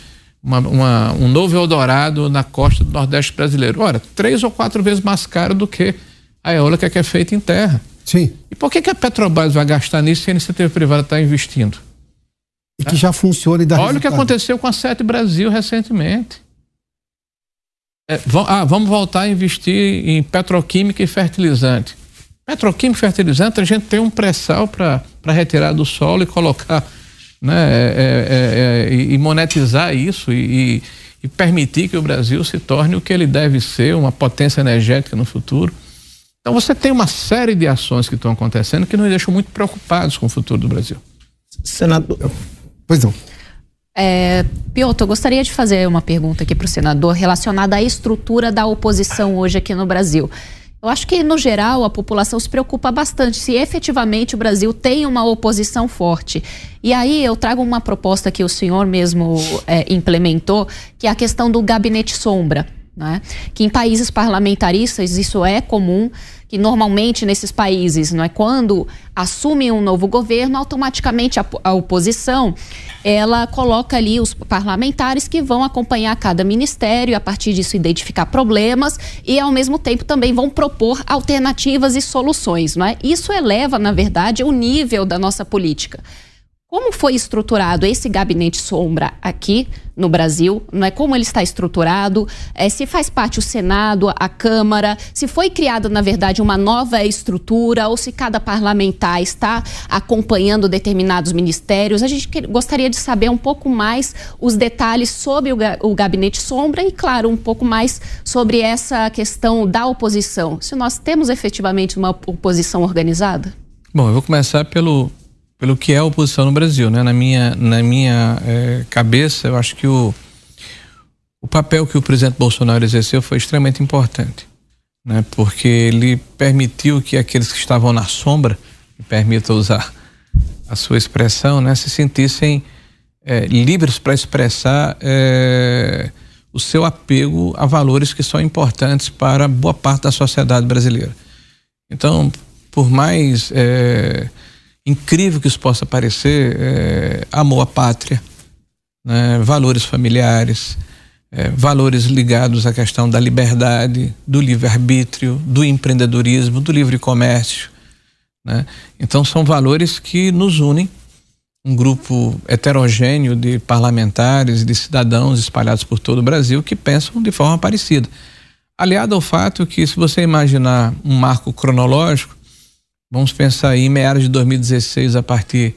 uma, uma, um novo Eldorado na costa do Nordeste brasileiro. Ora, três ou quatro vezes mais caro do que a eólica que é feita em terra. Sim. E por que, que a Petrobras vai gastar nisso se a iniciativa privada está investindo? E que já funciona e dá Olha resultado. o que aconteceu com a Sete Brasil recentemente. É, ah, vamos voltar a investir em petroquímica e fertilizante. Petroquímica e fertilizante, a gente tem um pré-sal para retirar do solo e colocar, né, é, é, é, é e monetizar isso e, e permitir que o Brasil se torne o que ele deve ser, uma potência energética no futuro. Então você tem uma série de ações que estão acontecendo que nos deixam muito preocupados com o futuro do Brasil. Senador, Pois não. É, Piotr, eu gostaria de fazer uma pergunta aqui para o senador relacionada à estrutura da oposição hoje aqui no Brasil. Eu acho que, no geral, a população se preocupa bastante se efetivamente o Brasil tem uma oposição forte. E aí eu trago uma proposta que o senhor mesmo é, implementou, que é a questão do gabinete sombra. Né? Que em países parlamentaristas isso é comum que normalmente nesses países, não é quando assume um novo governo, automaticamente a, a, oposição ela coloca ali os parlamentares que vão acompanhar cada ministério, a partir disso identificar problemas e ao mesmo tempo também vão propor alternativas e soluções, não é? Isso eleva, na verdade, o nível da nossa política. Como foi estruturado esse gabinete sombra aqui no Brasil? Não é como ele está estruturado? É, se faz parte o Senado, a Câmara? Se foi criada na verdade uma nova estrutura ou se cada parlamentar está acompanhando determinados ministérios? A gente que, gostaria de saber um pouco mais os detalhes sobre o, o gabinete sombra e, claro, um pouco mais sobre essa questão da oposição. Se nós temos efetivamente uma oposição organizada? Bom, eu vou começar pelo pelo que é a oposição no Brasil, né? Na minha, na minha é, cabeça, eu acho que o, o papel que o presidente Bolsonaro exerceu foi extremamente importante, né? Porque ele permitiu que aqueles que estavam na sombra, me permita usar a sua expressão, né? Se sentissem é, livres para expressar é, o seu apego a valores que são importantes para boa parte da sociedade brasileira. Então, por mais é, incrível que isso possa parecer, é, amor à pátria, né, valores familiares, é, valores ligados à questão da liberdade, do livre-arbítrio, do empreendedorismo, do livre comércio. Né? Então, são valores que nos unem, um grupo heterogêneo de parlamentares, de cidadãos espalhados por todo o Brasil que pensam de forma parecida. Aliado ao fato que, se você imaginar um marco cronológico, Vamos pensar aí, em meados de 2016, a partir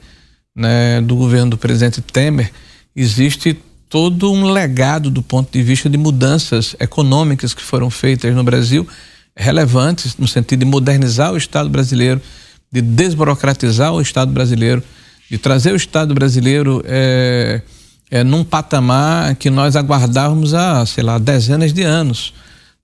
né, do governo do presidente Temer, existe todo um legado do ponto de vista de mudanças econômicas que foram feitas no Brasil, relevantes no sentido de modernizar o Estado brasileiro, de desburocratizar o Estado brasileiro, de trazer o Estado brasileiro é, é, num patamar que nós aguardávamos há, sei lá, dezenas de anos.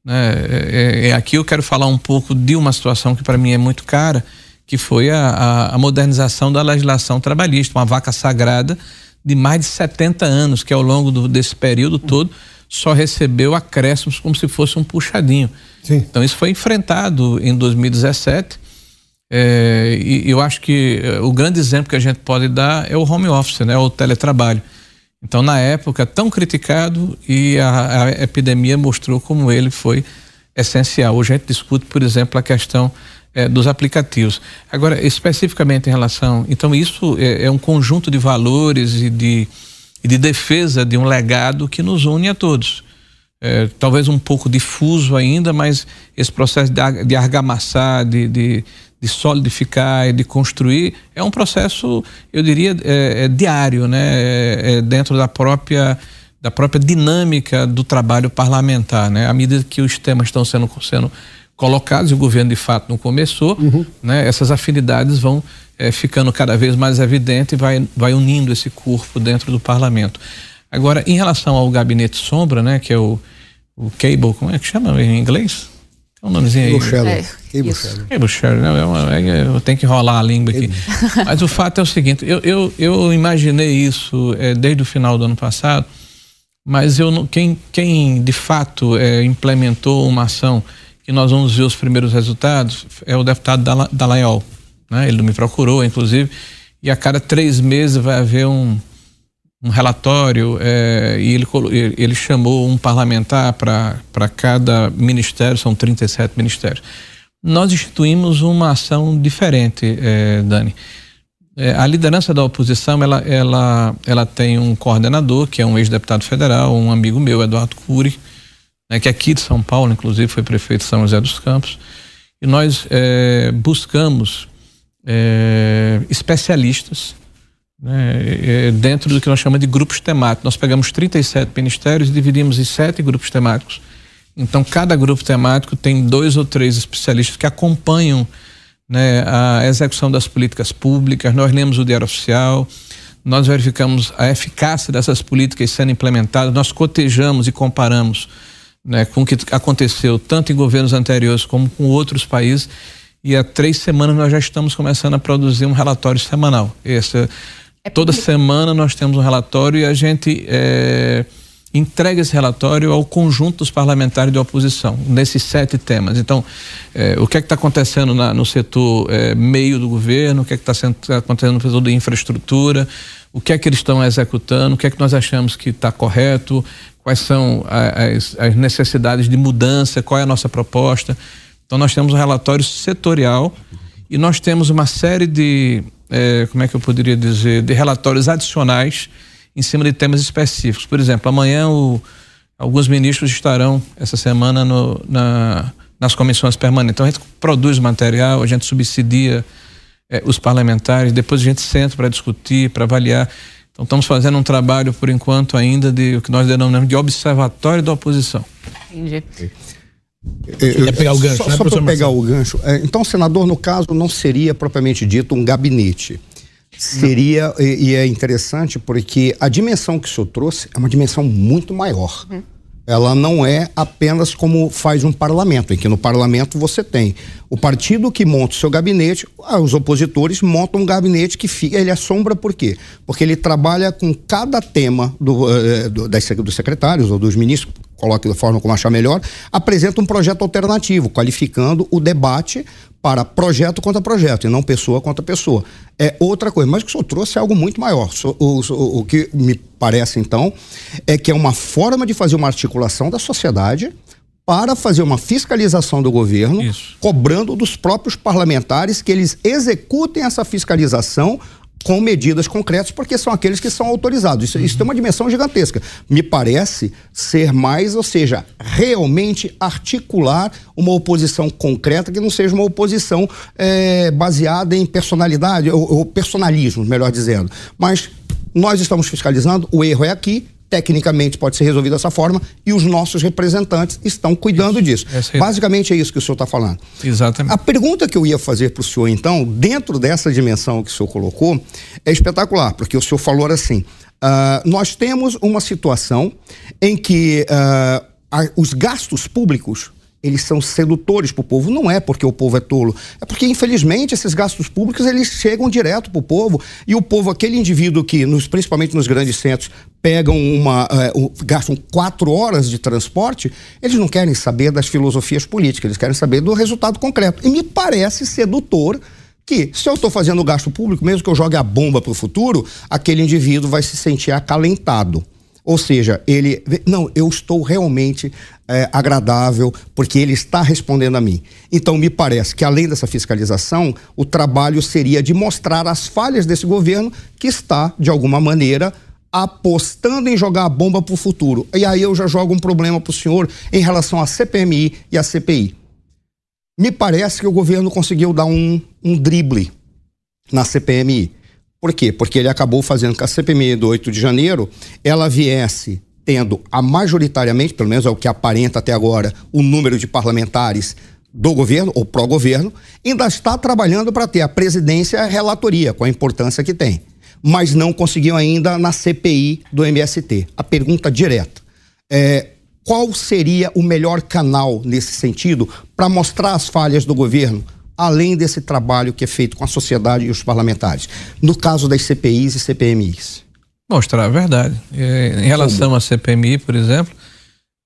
Né? É, é, aqui eu quero falar um pouco de uma situação que para mim é muito cara, que foi a, a, a, modernização da legislação trabalhista, uma vaca sagrada de mais de 70 anos, que ao longo do, desse período todo só recebeu acréscimos como se fosse um puxadinho. Sim. Então isso foi enfrentado em 2017. É, e eu acho que é, o grande exemplo que a gente pode dar é o home office, né, o teletrabalho. Então, na época, tão criticado e a, a epidemia mostrou como ele foi essencial. Hoje a gente discute, por exemplo, a questão é, dos aplicativos. Agora, especificamente em relação. Então, isso é, é um conjunto de valores e de, e de, defesa de um legado que nos une a todos. É, talvez um pouco difuso ainda, mas esse processo de, de argamassar, de, de de solidificar e de construir é um processo, eu diria, é, é diário, né? É, é dentro da própria da própria dinâmica do trabalho parlamentar, né? À medida que os temas estão sendo sendo colocados e o governo de fato não começou, uhum. né? Essas afinidades vão é, ficando cada vez mais evidentes e vai vai unindo esse corpo dentro do parlamento. Agora, em relação ao gabinete sombra, né? Que é o o cable, como é que chama em inglês? Tem um nomezinho aí. Cable é, Cable Shadow. Cable Shadow, né? É, eu tenho que rolar a língua aqui. Mas o fato é o seguinte, eu, eu, eu imaginei isso é, desde o final do ano passado, mas eu não, quem, quem de fato é, implementou uma ação que nós vamos ver os primeiros resultados é o deputado Dallagnol. Né? Ele me procurou, inclusive, e a cada três meses vai haver um, um relatório é, e ele, ele chamou um parlamentar para cada ministério, são 37 ministérios. Nós instituímos uma ação diferente, é, Dani. É, a liderança da oposição, ela, ela, ela tem um coordenador, que é um ex-deputado federal, um amigo meu, Eduardo Cury, né, que é aqui de São Paulo, inclusive foi prefeito de São José dos Campos. E nós é, buscamos é, especialistas né, é, dentro do que nós chamamos de grupos temáticos. Nós pegamos 37 ministérios e dividimos em sete grupos temáticos. Então, cada grupo temático tem dois ou três especialistas que acompanham né, a execução das políticas públicas. Nós lemos o Diário Oficial, nós verificamos a eficácia dessas políticas sendo implementadas, nós cotejamos e comparamos né, com o que aconteceu tanto em governos anteriores como com outros países. E há três semanas nós já estamos começando a produzir um relatório semanal. Esse, é toda semana nós temos um relatório e a gente é, entrega esse relatório ao conjunto dos parlamentares de oposição, nesses sete temas. Então, é, o que é que está acontecendo na, no setor é, meio do governo, o que é que está tá acontecendo no setor de infraestrutura, o que é que eles estão executando, o que é que nós achamos que está correto, quais são as, as, necessidades de mudança, qual é a nossa proposta. Então, nós temos um relatório setorial e nós temos uma série de, é, como é que eu poderia dizer, de relatórios adicionais em cima de temas específicos. Por exemplo, amanhã o, alguns ministros estarão essa semana no, na, nas comissões permanentes. Então a gente produz material, a gente subsidia eh, os parlamentares, depois a gente senta para discutir, para avaliar. Então estamos fazendo um trabalho, por enquanto, ainda de o que nós denominamos de observatório da oposição. Entendi. Eu, pegar o gancho, só, né, só para pegar o gancho. É, então, senador, no caso, não seria propriamente dito um gabinete seria, e, e, é interessante porque a dimensão que o senhor trouxe é uma dimensão muito maior. Uhum. Ela não é apenas como faz um parlamento, em que no parlamento você tem o partido que monta o seu gabinete, ah, os opositores montam um gabinete que fica, ele assombra por quê? Porque ele trabalha com cada tema do, uh, do, das, dos secretários ou dos ministros, coloque da forma como achar melhor, apresenta um projeto alternativo, qualificando o debate para projeto contra projeto e não pessoa contra pessoa. É outra coisa, mas o que o senhor trouxe é algo muito maior. O, o, o que me parece, então, é que é uma forma de fazer uma articulação da sociedade para fazer uma fiscalização do governo, Isso. cobrando dos próprios parlamentares que eles executem essa fiscalização com medidas concretas, porque são aqueles que são autorizados. Isso, uhum. isso tem uma dimensão gigantesca. Me parece ser mais, ou seja, realmente articular uma oposição concreta que não seja uma oposição é, baseada em personalidade, ou, ou personalismo, melhor dizendo. Mas nós estamos fiscalizando, o erro é aqui, tecnicamente pode ser resolvido dessa forma e os nossos representantes estão cuidando isso. disso. É Basicamente é isso que o senhor está falando. Exatamente. A pergunta que eu ia fazer para o senhor, então, dentro dessa dimensão que o senhor colocou, é espetacular, porque o senhor falou assim: uh, nós temos uma situação em que uh, os gastos públicos eles são sedutores para o povo. Não é porque o povo é tolo, é porque, infelizmente, esses gastos públicos eles chegam direto para o povo. E o povo, aquele indivíduo que, nos, principalmente nos grandes centros, pegam uma. É, gastam quatro horas de transporte, eles não querem saber das filosofias políticas, eles querem saber do resultado concreto. E me parece sedutor que, se eu estou fazendo gasto público, mesmo que eu jogue a bomba para o futuro, aquele indivíduo vai se sentir acalentado. Ou seja, ele. Não, eu estou realmente é, agradável porque ele está respondendo a mim. Então, me parece que, além dessa fiscalização, o trabalho seria de mostrar as falhas desse governo que está, de alguma maneira, apostando em jogar a bomba para o futuro. E aí eu já jogo um problema para o senhor em relação à CPMI e à CPI. Me parece que o governo conseguiu dar um, um drible na CPMI. Por quê? Porque ele acabou fazendo que a CPMI do 8 de janeiro ela viesse tendo a majoritariamente, pelo menos é o que aparenta até agora, o número de parlamentares do governo ou pró-governo, ainda está trabalhando para ter a presidência e a relatoria, com a importância que tem. Mas não conseguiu ainda na CPI do MST. A pergunta direta é qual seria o melhor canal nesse sentido para mostrar as falhas do governo, além desse trabalho que é feito com a sociedade e os parlamentares, no caso das CPIs e CPMIs? Mostrar a verdade. É, em relação à CPMI, por exemplo,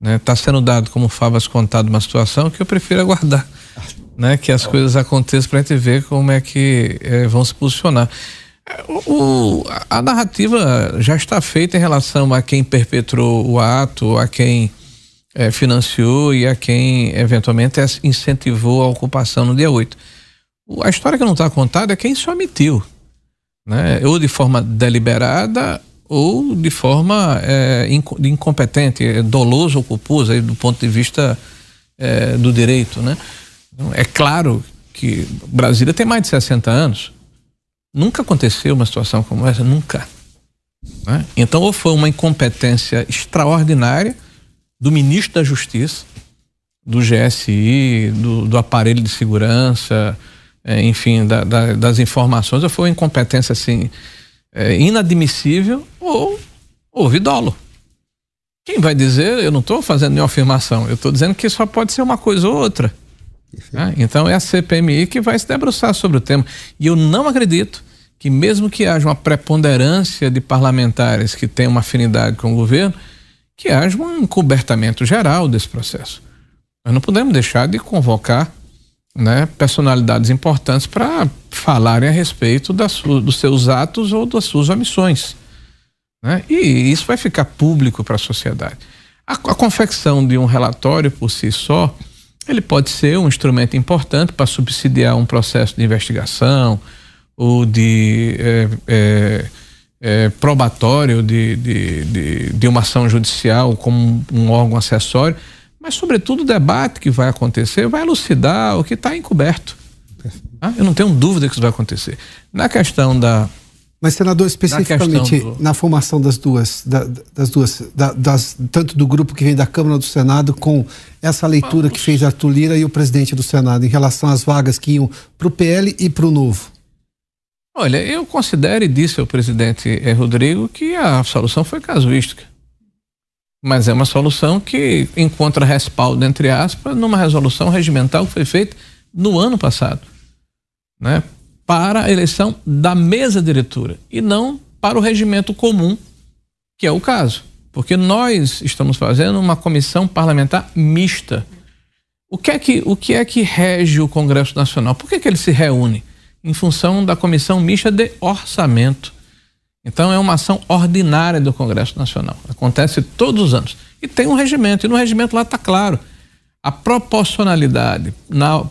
está né, tá sendo dado como favas contado uma situação que eu prefiro aguardar. Né, que as coisas aconteçam para a gente ver como é que é, vão se posicionar. O, a narrativa já está feita em relação a quem perpetrou o ato, a quem é, financiou e a quem eventualmente incentivou a ocupação no dia 8. A história que não está contada é quem se omitiu, né? ou de forma deliberada ou de forma é, incompetente, é, doloso ou culposo, aí, do ponto de vista é, do direito. Né? Então, é claro que Brasília tem mais de 60 anos. Nunca aconteceu uma situação como essa, nunca. Né? Então, ou foi uma incompetência extraordinária do ministro da Justiça, do GSI, do, do aparelho de segurança, é, enfim, da, da, das informações, ou foi uma incompetência assim é, inadmissível ou houve dolo. Quem vai dizer, eu não estou fazendo nenhuma afirmação, eu estou dizendo que só pode ser uma coisa ou outra. Né? Então é a CPMI que vai se debruçar sobre o tema. E eu não acredito que, mesmo que haja uma preponderância de parlamentares que tenham uma afinidade com o governo, que haja um encobertamento geral desse processo. Nós não podemos deixar de convocar né, personalidades importantes para falarem a respeito dos seus atos ou das suas omissões. Né? E isso vai ficar público para a sociedade. A, a confecção de um relatório por si só, ele pode ser um instrumento importante para subsidiar um processo de investigação ou de é, é, é, probatório de, de, de, de, uma ação judicial como um órgão acessório, mas, sobretudo, o debate que vai acontecer vai elucidar o que está encoberto. Ah, eu não tenho dúvida que isso vai acontecer. Na questão da. Mas, senador, especificamente na, do... na formação das duas, da, das duas, da, das, tanto do grupo que vem da Câmara do Senado, com essa leitura Vamos. que fez Arthur Lira e o presidente do Senado, em relação às vagas que iam para o PL e para o Novo. Olha, eu considero e disse ao presidente eh, Rodrigo que a solução foi casuística mas é uma solução que encontra respaldo, entre aspas, numa resolução regimental que foi feita no ano passado, né? Para a eleição da mesa diretora e não para o regimento comum, que é o caso. Porque nós estamos fazendo uma comissão parlamentar mista. O que é que, o que, é que rege o Congresso Nacional? Por que, que ele se reúne? Em função da comissão mista de orçamento. Então é uma ação ordinária do Congresso Nacional. Acontece todos os anos. E tem um regimento, e no regimento lá está claro. A proporcionalidade na,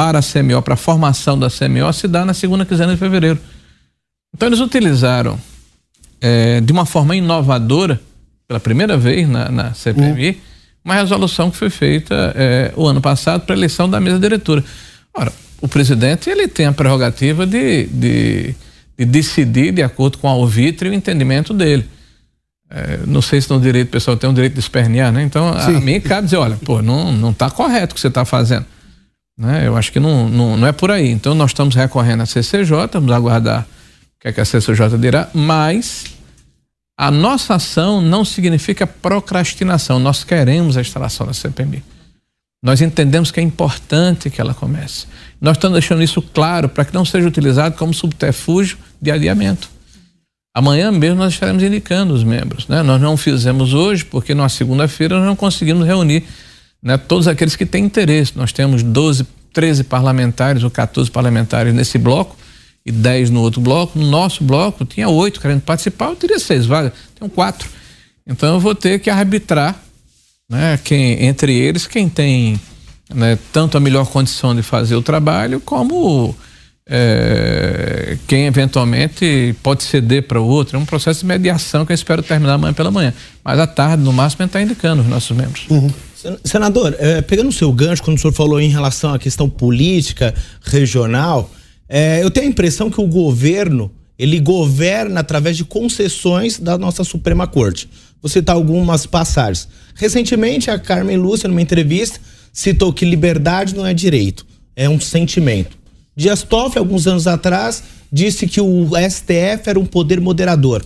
para a CMO, para a formação da CMO, se dá na segunda quinzena de fevereiro. Então eles utilizaram é, de uma forma inovadora, pela primeira vez na, na CPMI, uhum. uma resolução que foi feita é, o ano passado para a eleição da mesa diretora. Ora, o presidente ele tem a prerrogativa de, de e decidir de acordo com a alvitre e o entendimento dele. É, não sei se no direito o pessoal tem o direito de espernear, né? Então Sim. a mim cabe dizer, olha, pô, não, não tá correto o que você está fazendo. Né? Eu acho que não, não, não é por aí. Então nós estamos recorrendo à CCJ, vamos aguardar o que, é que a CCJ dirá, mas a nossa ação não significa procrastinação. Nós queremos a instalação da CPMI. Nós entendemos que é importante que ela comece. Nós estamos deixando isso claro para que não seja utilizado como subterfúgio de adiamento. Amanhã mesmo nós estaremos indicando os membros. Né? Nós não fizemos hoje porque na segunda-feira nós não conseguimos reunir né, todos aqueles que têm interesse. Nós temos 12, 13 parlamentares ou 14 parlamentares nesse bloco e 10 no outro bloco. No nosso bloco tinha oito querendo participar, eu teria seis vagas, tenho quatro. Então eu vou ter que arbitrar né, quem, entre eles quem tem né, tanto a melhor condição de fazer o trabalho como é, quem eventualmente pode ceder para o outro. É um processo de mediação que eu espero terminar amanhã pela manhã. Mas à tarde, no máximo, a gente está indicando os nossos membros. Uhum. Senador, é, pegando o seu gancho, quando o senhor falou em relação à questão política, regional, é, eu tenho a impressão que o governo ele governa através de concessões da nossa Suprema Corte. Vou citar algumas passagens. Recentemente, a Carmen Lúcia, numa entrevista, citou que liberdade não é direito, é um sentimento. Dias Toffoli, alguns anos atrás, disse que o STF era um poder moderador.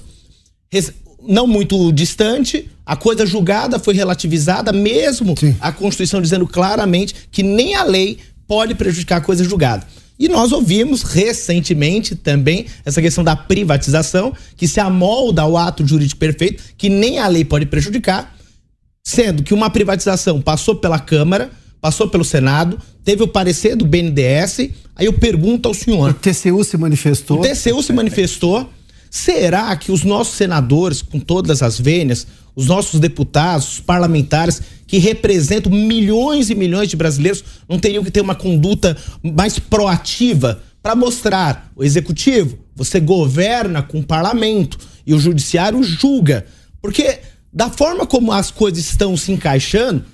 Não muito distante, a coisa julgada foi relativizada, mesmo Sim. a Constituição dizendo claramente que nem a lei pode prejudicar a coisa julgada. E nós ouvimos recentemente também essa questão da privatização, que se amolda ao ato jurídico perfeito, que nem a lei pode prejudicar, sendo que uma privatização passou pela Câmara, passou pelo Senado, teve o parecer do BNDES. Aí eu pergunto ao senhor. O TCU se manifestou. O TCU se manifestou. Será que os nossos senadores, com todas as vênias, os nossos deputados, os parlamentares, que representam milhões e milhões de brasileiros, não teriam que ter uma conduta mais proativa para mostrar o executivo, você governa com o parlamento e o judiciário julga. Porque da forma como as coisas estão se encaixando,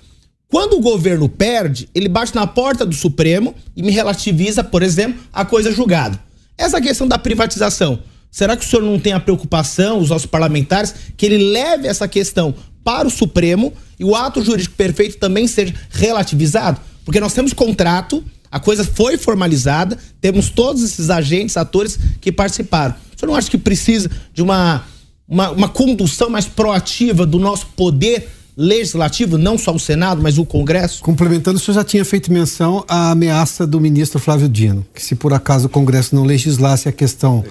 quando o governo perde, ele bate na porta do Supremo e me relativiza, por exemplo, a coisa julgada. Essa questão da privatização, será que o senhor não tem a preocupação, os nossos parlamentares, que ele leve essa questão para o Supremo e o ato jurídico perfeito também seja relativizado? Porque nós temos contrato, a coisa foi formalizada, temos todos esses agentes, atores que participaram. O senhor não acha que precisa de uma, uma, uma condução mais proativa do nosso poder legislativo, não só o Senado, mas o Congresso? Complementando, o senhor já tinha feito menção à ameaça do ministro Flávio Dino, que se por acaso o Congresso não legislasse a questão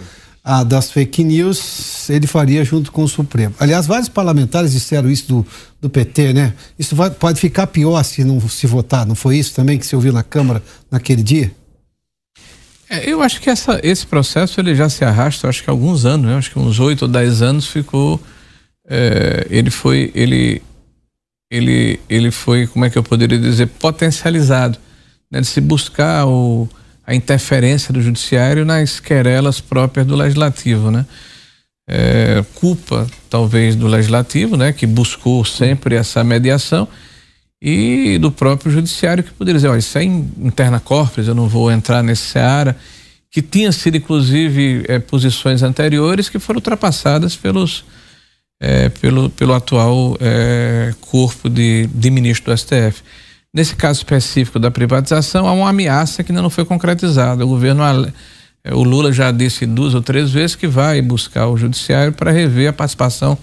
ah, das fake news, ele faria junto com o Supremo. Aliás, vários parlamentares disseram isso do, do PT, né? Isso vai, pode ficar pior se não se votar, não foi isso também que se ouviu na Câmara naquele dia? É, eu acho que essa, esse processo ele já se arrasta, acho que há alguns anos, né? acho que uns oito ou dez anos ficou. É, ele foi, ele ele, ele foi, como é que eu poderia dizer, potencializado, né, de se buscar o, a interferência do judiciário nas querelas próprias do legislativo, né? É, culpa talvez do legislativo, né, que buscou sempre essa mediação e do próprio judiciário que poderia dizer, olha, isso é interna corporis, eu não vou entrar nesse seara, que tinha sido inclusive é, posições anteriores que foram ultrapassadas pelos é, pelo, pelo atual é, corpo de, de ministro do STF. Nesse caso específico da privatização, há uma ameaça que ainda não foi concretizada. O governo, é, o Lula já disse duas ou três vezes que vai buscar o judiciário para rever a participação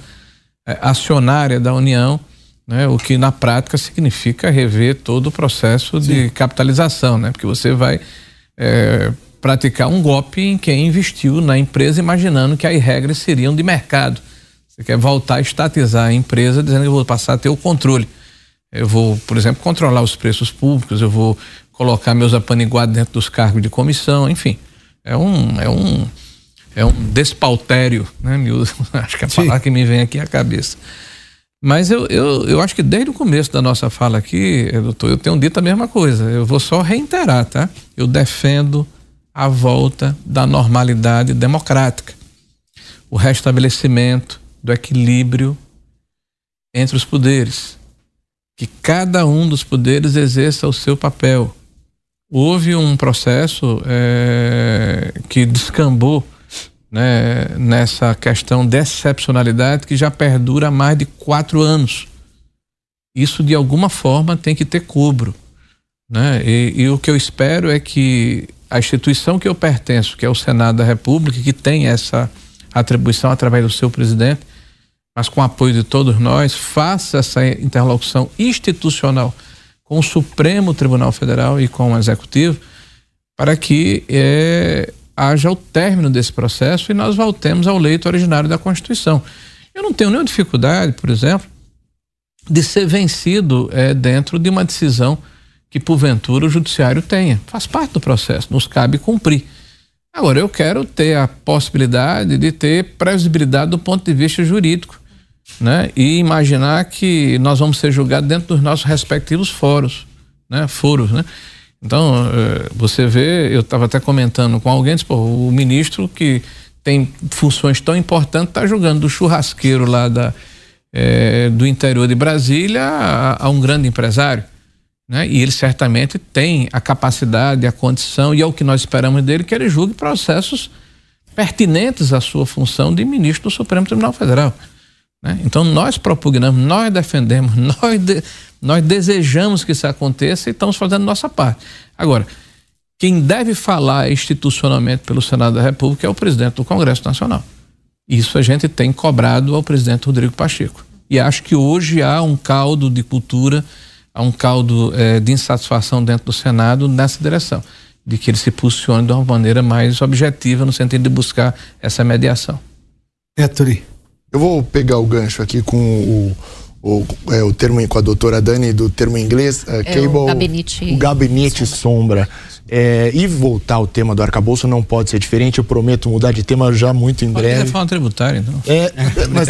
é, acionária da União, né, o que na prática significa rever todo o processo Sim. de capitalização, né, porque você vai é, praticar um golpe em quem investiu na empresa imaginando que as regras seriam de mercado. Você quer voltar a estatizar a empresa dizendo que eu vou passar a ter o controle. Eu vou, por exemplo, controlar os preços públicos, eu vou colocar meus apaniguados dentro dos cargos de comissão, enfim. É um, é um, é um despautério, né, Milton? Acho que é a palavra que me vem aqui à cabeça. Mas eu, eu, eu acho que desde o começo da nossa fala aqui, eh, doutor, eu tenho dito a mesma coisa. Eu vou só reiterar, tá? Eu defendo a volta da normalidade democrática, o restabelecimento do equilíbrio entre os poderes, que cada um dos poderes exerça o seu papel. Houve um processo é, que descambou né, nessa questão de excepcionalidade que já perdura mais de quatro anos. Isso, de alguma forma, tem que ter cobro. Né? E, e, o que eu espero é que a instituição que eu pertenço, que é o Senado da República, que tem essa atribuição através do seu presidente, mas com o apoio de todos nós, faça essa interlocução institucional com o Supremo Tribunal Federal e com o Executivo, para que é, haja o término desse processo e nós voltemos ao leito originário da Constituição. Eu não tenho nenhuma dificuldade, por exemplo, de ser vencido é, dentro de uma decisão que, porventura, o Judiciário tenha. Faz parte do processo, nos cabe cumprir. Agora, eu quero ter a possibilidade de ter previsibilidade do ponto de vista jurídico né? E imaginar que nós vamos ser julgados dentro dos nossos respectivos foros, né? Foros, né? Então, eh, você vê, eu estava até comentando com alguém, disse, o ministro que tem funções tão importantes está julgando do churrasqueiro lá da, é, do interior de Brasília a, a, um grande empresário. Né? E ele certamente tem a capacidade, a condição, e é o que nós esperamos dele, que ele julgue processos pertinentes à sua função de ministro do Supremo Tribunal Federal. Né? Então nós propugnamos, nós defendemos, nós, de, nós desejamos que isso aconteça e estamos fazendo nossa parte. Agora, quem deve falar institucionalmente pelo Senado da República é o presidente do Congresso Nacional. Isso a gente tem cobrado ao presidente Rodrigo Pacheco. E acho que hoje há um caldo de cultura, há um caldo eh, de insatisfação dentro do Senado nessa direção. de que ele se posicione de uma maneira mais objetiva no sentido de buscar essa mediação. Ettore. Eu vou pegar o gancho aqui com o, o, é, o termo com a doutora Dani do termo em inglês, uh, é cable, o gabinete, o gabinete sombra. sombra. É, e voltar ao tema do arcabouço não pode ser diferente. Eu prometo mudar de tema já muito em breve. reforma tributária, então. É, mas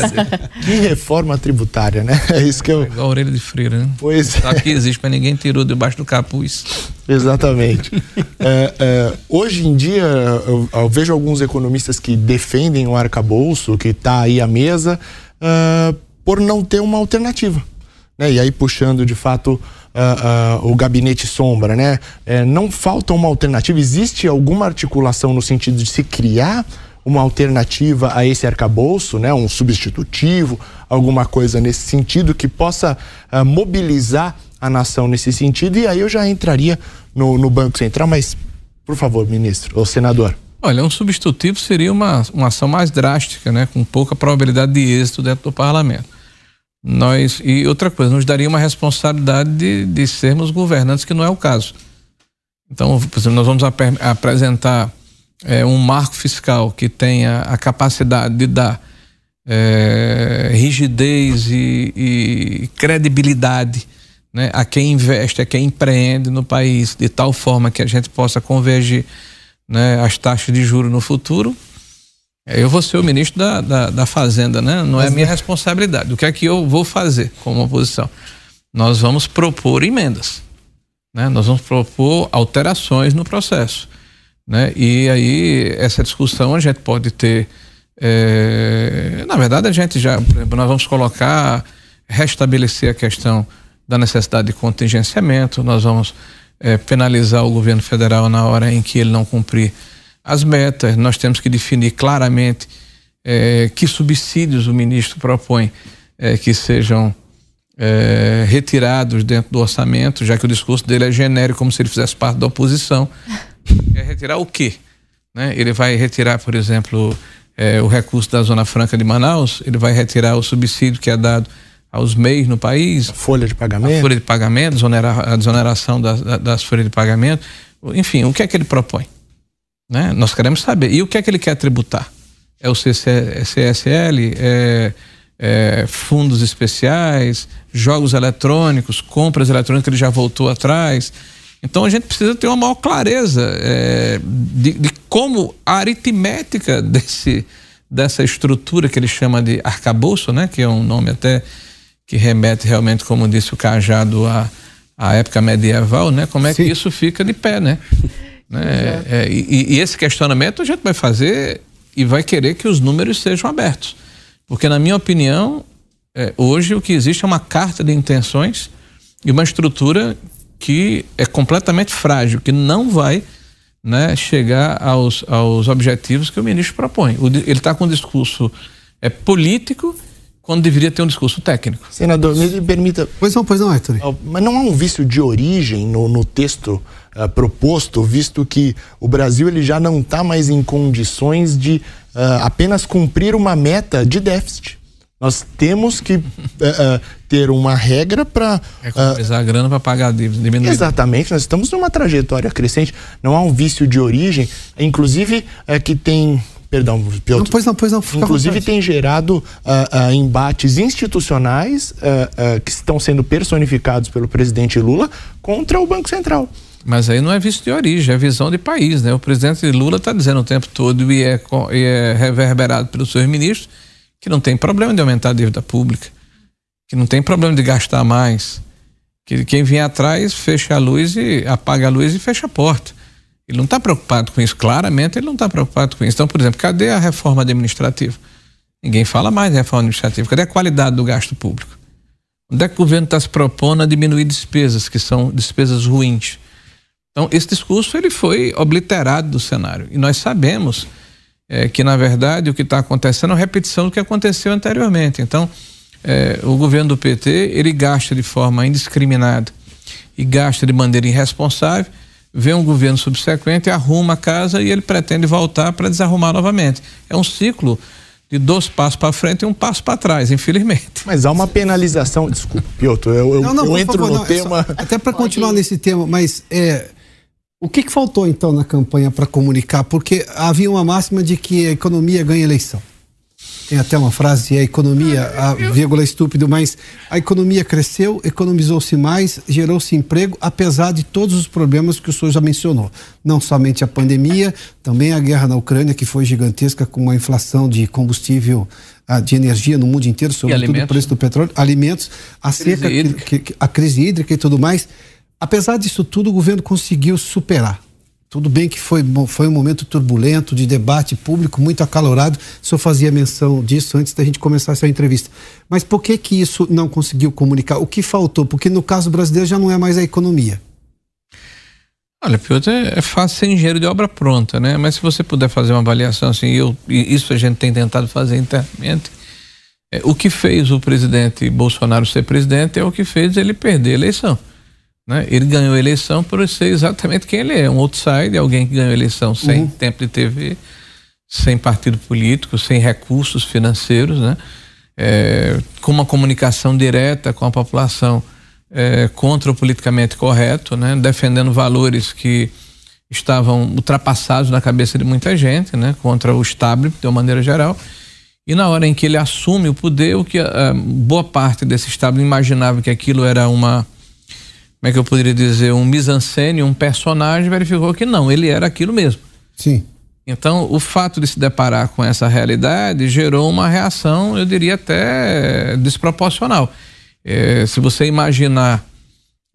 que reforma tributária, né? É isso que eu. É igual a orelha de freira, né? Pois Sabe que existe, mas ninguém tirou debaixo do capuz. Exatamente. é, é, hoje em dia, eu, eu, vejo alguns economistas que defendem o arcabouço, que está aí à mesa, uh, por não ter uma alternativa. Né? E aí, puxando de fato uh, uh, o gabinete sombra, né? É, não falta uma alternativa. Existe alguma articulação no sentido de se criar uma alternativa a esse arcabouço, né? Um substitutivo, alguma coisa nesse sentido que possa uh, mobilizar a nação nesse sentido. E aí eu já entraria no, no Banco Central, mas por favor, ministro ou senador. Olha, um substitutivo seria uma, uma ação mais drástica, né? Com pouca probabilidade de êxito dentro do parlamento nós e outra coisa nos daria uma responsabilidade de, de sermos governantes que não é o caso. Então por exemplo, nós vamos ap apresentar é, um marco fiscal que tenha a capacidade de dar é, rigidez e, e credibilidade né, a quem investe, a quem empreende no país, de tal forma que a gente possa convergir né, as taxas de juros no futuro, eu vou ser o ministro da, da, da Fazenda, né? Não é minha responsabilidade. O que é que eu vou fazer como oposição? Nós vamos propor emendas, né? Nós vamos propor alterações no processo, né? E aí essa discussão a gente pode ter, é... na verdade a gente já, por exemplo, nós vamos colocar, restabelecer a questão da necessidade de contingenciamento, nós vamos é, penalizar o governo federal na hora em que ele não cumprir as metas, nós temos que definir claramente é, que subsídios o ministro propõe é, que sejam é, retirados dentro do orçamento, já que o discurso dele é genérico, como se ele fizesse parte da oposição. Quer retirar o quê? Né? Ele vai retirar, por exemplo, é, o recurso da Zona Franca de Manaus, ele vai retirar o subsídio que é dado aos MEIs no país. A folha de pagamento. A folha de pagamento, a desoneração das, das folhas de pagamento. Enfim, o que é que ele propõe? Né? Nós queremos saber. E o que é que ele quer tributar? É o CSL? É, é, fundos especiais? Jogos eletrônicos? Compras eletrônicas? Ele já voltou atrás? Então a gente precisa ter uma maior clareza é, de, de, como a aritmética desse, dessa estrutura que ele chama de arcabouço, né? que é um nome até que remete realmente, como disse o Cajado, à, à época medieval, né? como é Sim. que isso fica de pé. Né? Né? É, e, e, esse questionamento a gente vai fazer e vai querer que os números sejam abertos. Porque, na minha opinião, é, hoje o que existe é uma carta de intenções e uma estrutura que é completamente frágil, que não vai né, chegar aos, aos objetivos que o ministro propõe. O, ele está com um discurso é, político quando deveria ter um discurso técnico. Senador, me permita. Pois não, pois não, Héctor. Mas não há um vício de origem no, no texto uh, proposto, visto que o Brasil ele já não está mais em condições de uh, apenas cumprir uma meta de déficit. Nós temos que uh, ter uma regra para. Economizar a grana para pagar a dívida. Diminuir. Exatamente, nós estamos numa trajetória crescente. Não há um vício de origem, inclusive que tem Perdão, Piotr. Não, pois não, pois não. Inclusive tem gerado uh, uh, embates institucionais uh, que estão sendo personificados pelo presidente Lula contra o Banco Central. Mas aí não é visto de origem, é visão de país, né? O presidente Lula está dizendo o tempo todo e é, e é reverberado pelos seus ministros que não tem problema de aumentar a dívida pública, que não tem problema de gastar mais, que quem vier atrás fecha a luz e apaga a luz e fecha a porta. Ele não está preocupado com isso, claramente ele não está preocupado com isso. Então, por exemplo, cadê a reforma administrativa? Ninguém fala mais de reforma administrativa. Cadê a qualidade do gasto público? Onde é que o governo está se propondo a diminuir despesas, que são despesas ruins? Então, esse discurso ele foi obliterado do cenário. E nós sabemos é, que, na verdade, o que está acontecendo é uma repetição do que aconteceu anteriormente. Então, é, o governo do PT, ele gasta de forma indiscriminada e gasta de maneira irresponsável vê um governo subsequente, arruma a casa e ele pretende voltar para desarrumar novamente. É um ciclo de dois passos para frente e um passo para trás, infelizmente. Mas há uma penalização, desculpa, Piotr, eu, eu, não, não, eu entro favor, no não, é tema. Só, até para continuar nesse tema, mas é, O que, que faltou então na campanha para comunicar? Porque havia uma máxima de que a economia ganha eleição. Tem até uma frase, a economia, a vírgula estúpido, mas a economia cresceu, economizou-se mais, gerou-se emprego, apesar de todos os problemas que o senhor já mencionou. Não somente a pandemia, também a guerra na Ucrânia, que foi gigantesca, com uma inflação de combustível, ah, de energia no mundo inteiro, sobretudo o preço do petróleo, alimentos, a seca, que, que, a crise hídrica e tudo mais. Apesar disso tudo, o governo conseguiu superar. Tudo bem que foi, foi um momento turbulento, de debate público muito acalorado. O senhor fazia menção disso antes da gente começar essa entrevista. Mas por que que isso não conseguiu comunicar? O que faltou? Porque no caso brasileiro já não é mais a economia. Olha, Piotr, é, é fácil ser engenheiro de obra pronta, né? Mas se você puder fazer uma avaliação assim, eu, isso a gente tem tentado fazer internamente, é, o que fez o presidente Bolsonaro ser presidente é o que fez ele perder a eleição. Né? Ele ganhou a eleição por ser exatamente quem ele é, um outsider, alguém que ganhou a eleição sem uhum. tempo de TV, sem partido político, sem recursos financeiros, né? É, com uma comunicação direta com a população é, contra o politicamente correto, né? defendendo valores que estavam ultrapassados na cabeça de muita gente, né? contra o establishment de uma maneira geral. E na hora em que ele assume o poder, o que a, a boa parte desse establishment imaginava que aquilo era uma como é que eu poderia dizer, um mise-en-scène, um personagem, verificou que não, ele era aquilo mesmo. Sim. Então, o fato de se deparar com essa realidade gerou uma reação, eu diria até desproporcional. É, se você imaginar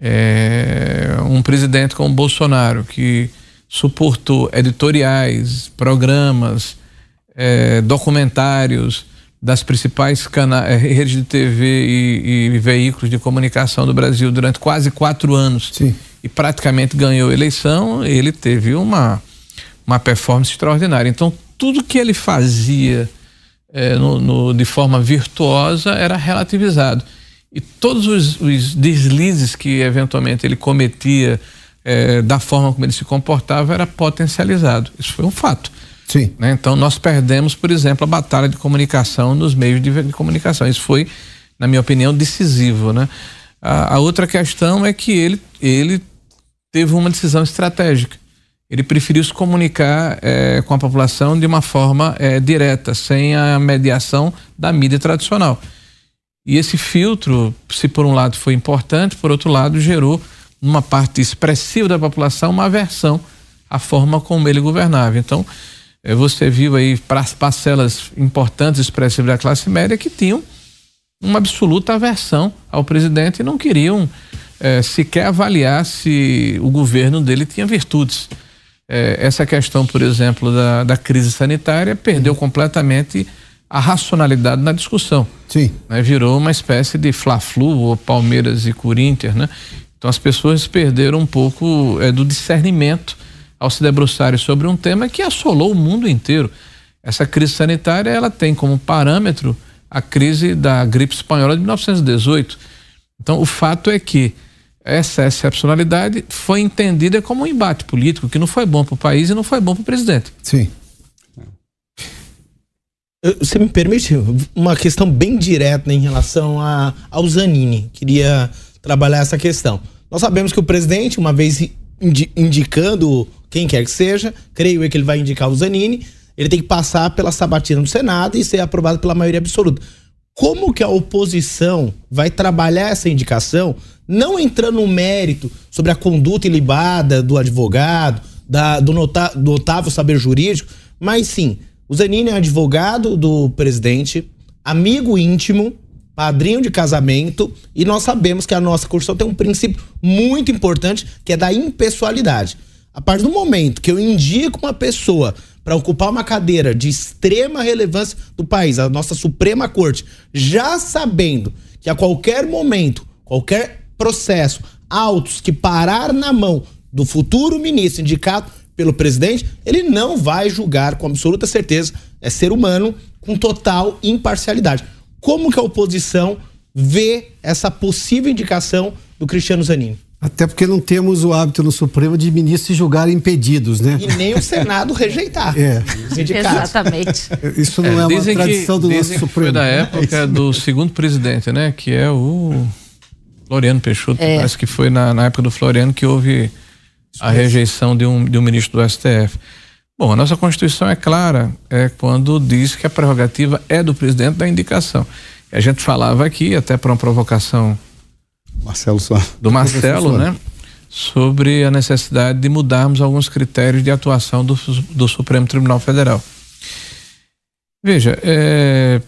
é, um presidente como Bolsonaro, que suportou editoriais, programas, é, documentários, das principais eh, redes de TV e, e, veículos de comunicação do Brasil durante quase quatro anos Sim. e praticamente ganhou a eleição, ele teve uma, uma performance extraordinária. Então, tudo que ele fazia é, no, no, de forma virtuosa era relativizado. E todos os, os deslizes que eventualmente ele cometia é, da forma como ele se comportava era potencializado. Isso foi um fato. Sim. Né? Então, nós perdemos, por exemplo, a batalha de comunicação nos meios de, de comunicação. Isso foi, na minha opinião, decisivo. Né? A, a, outra questão é que ele, ele teve uma decisão estratégica. Ele preferiu se comunicar é, com a população de uma forma é, direta, sem a mediação da mídia tradicional. E esse filtro, se por um lado foi importante, por outro lado gerou numa parte expressiva da população uma aversão à forma como ele governava. Então, você viu aí parcelas importantes expressivas da classe média que tinham uma absoluta aversão ao presidente e não queriam é, sequer avaliar se o governo dele tinha virtudes. É, essa questão, por exemplo, da, da crise sanitária perdeu completamente a racionalidade na discussão. Sim. Né? Virou uma espécie de Fla-Flu ou Palmeiras e Corinthians, né? Então as pessoas perderam um pouco é, do discernimento ao se debruçarem sobre um tema que assolou o mundo inteiro. Essa crise sanitária ela tem como parâmetro a crise da gripe espanhola de 1918. Então, o fato é que essa excepcionalidade foi entendida como um embate político que não foi bom para o país e não foi bom para o presidente. Sim. Você me permite uma questão bem direta em relação a, ao Zanini? Queria trabalhar essa questão. Nós sabemos que o presidente, uma vez indicando quem quer que seja, creio eu que ele vai indicar o Zanini, ele tem que passar pela sabatina do Senado e ser aprovado pela maioria absoluta. Como que a oposição vai trabalhar essa indicação, não entrando no mérito sobre a conduta ilibada do advogado, da, do, nota, do notável saber jurídico, mas sim, o Zanini é advogado do presidente, amigo íntimo, padrinho de casamento, e nós sabemos que a nossa Constituição tem um princípio muito importante, que é da impessoalidade. A partir do momento que eu indico uma pessoa para ocupar uma cadeira de extrema relevância do país, a nossa Suprema Corte, já sabendo que a qualquer momento, qualquer processo, autos que parar na mão do futuro ministro indicado pelo presidente, ele não vai julgar com absoluta certeza, é ser humano com total imparcialidade. Como que a oposição vê essa possível indicação do Cristiano Zanini? Até porque não temos o hábito no Supremo de ministros julgarem impedidos, né? E nem o Senado rejeitar. É. Exatamente. Isso não é, é uma tradição que, do nosso Supremo. Foi da época é do segundo presidente, né? Que é o Floriano Peixoto. É. Parece que foi na, na época do Floriano que houve a rejeição de um, de um ministro do STF. Bom, a nossa Constituição é clara é quando diz que a prerrogativa é do presidente da indicação. A gente falava aqui, até para uma provocação Marcelo só. do Marcelo, né? Sobre a necessidade de mudarmos alguns critérios de atuação do, do Supremo Tribunal Federal. Veja, é,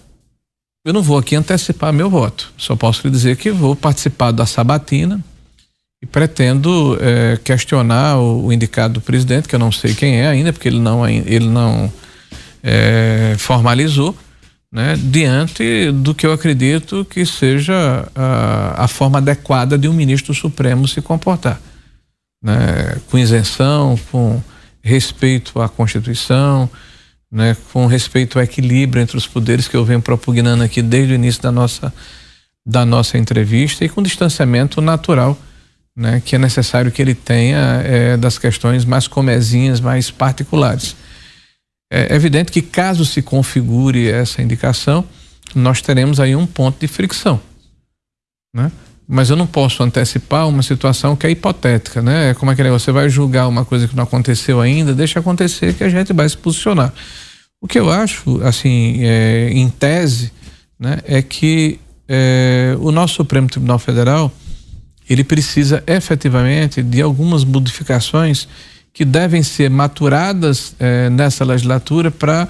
eu não vou aqui antecipar meu voto. Só posso lhe dizer que vou participar da sabatina e pretendo é, questionar o, o, indicado do presidente, que eu não sei quem é ainda, porque ele não, ele não é, formalizou, né, diante do que eu acredito que seja a, a forma adequada de um ministro supremo se comportar. Né, com isenção, com respeito à Constituição, né, com respeito ao equilíbrio entre os poderes que eu venho propugnando aqui desde o início da nossa, da nossa entrevista e com distanciamento natural né, que é necessário que ele tenha é, das questões mais comezinhas, mais particulares. É evidente que caso se configure essa indicação, nós teremos aí um ponto de fricção, né? Mas eu não posso antecipar uma situação que é hipotética, né? É como é que você vai julgar uma coisa que não aconteceu ainda, deixa acontecer que a gente vai se posicionar. O que eu acho, assim, é, em tese, né, é que é, o nosso Supremo Tribunal Federal ele precisa efetivamente de algumas modificações que devem ser maturadas eh, nessa legislatura para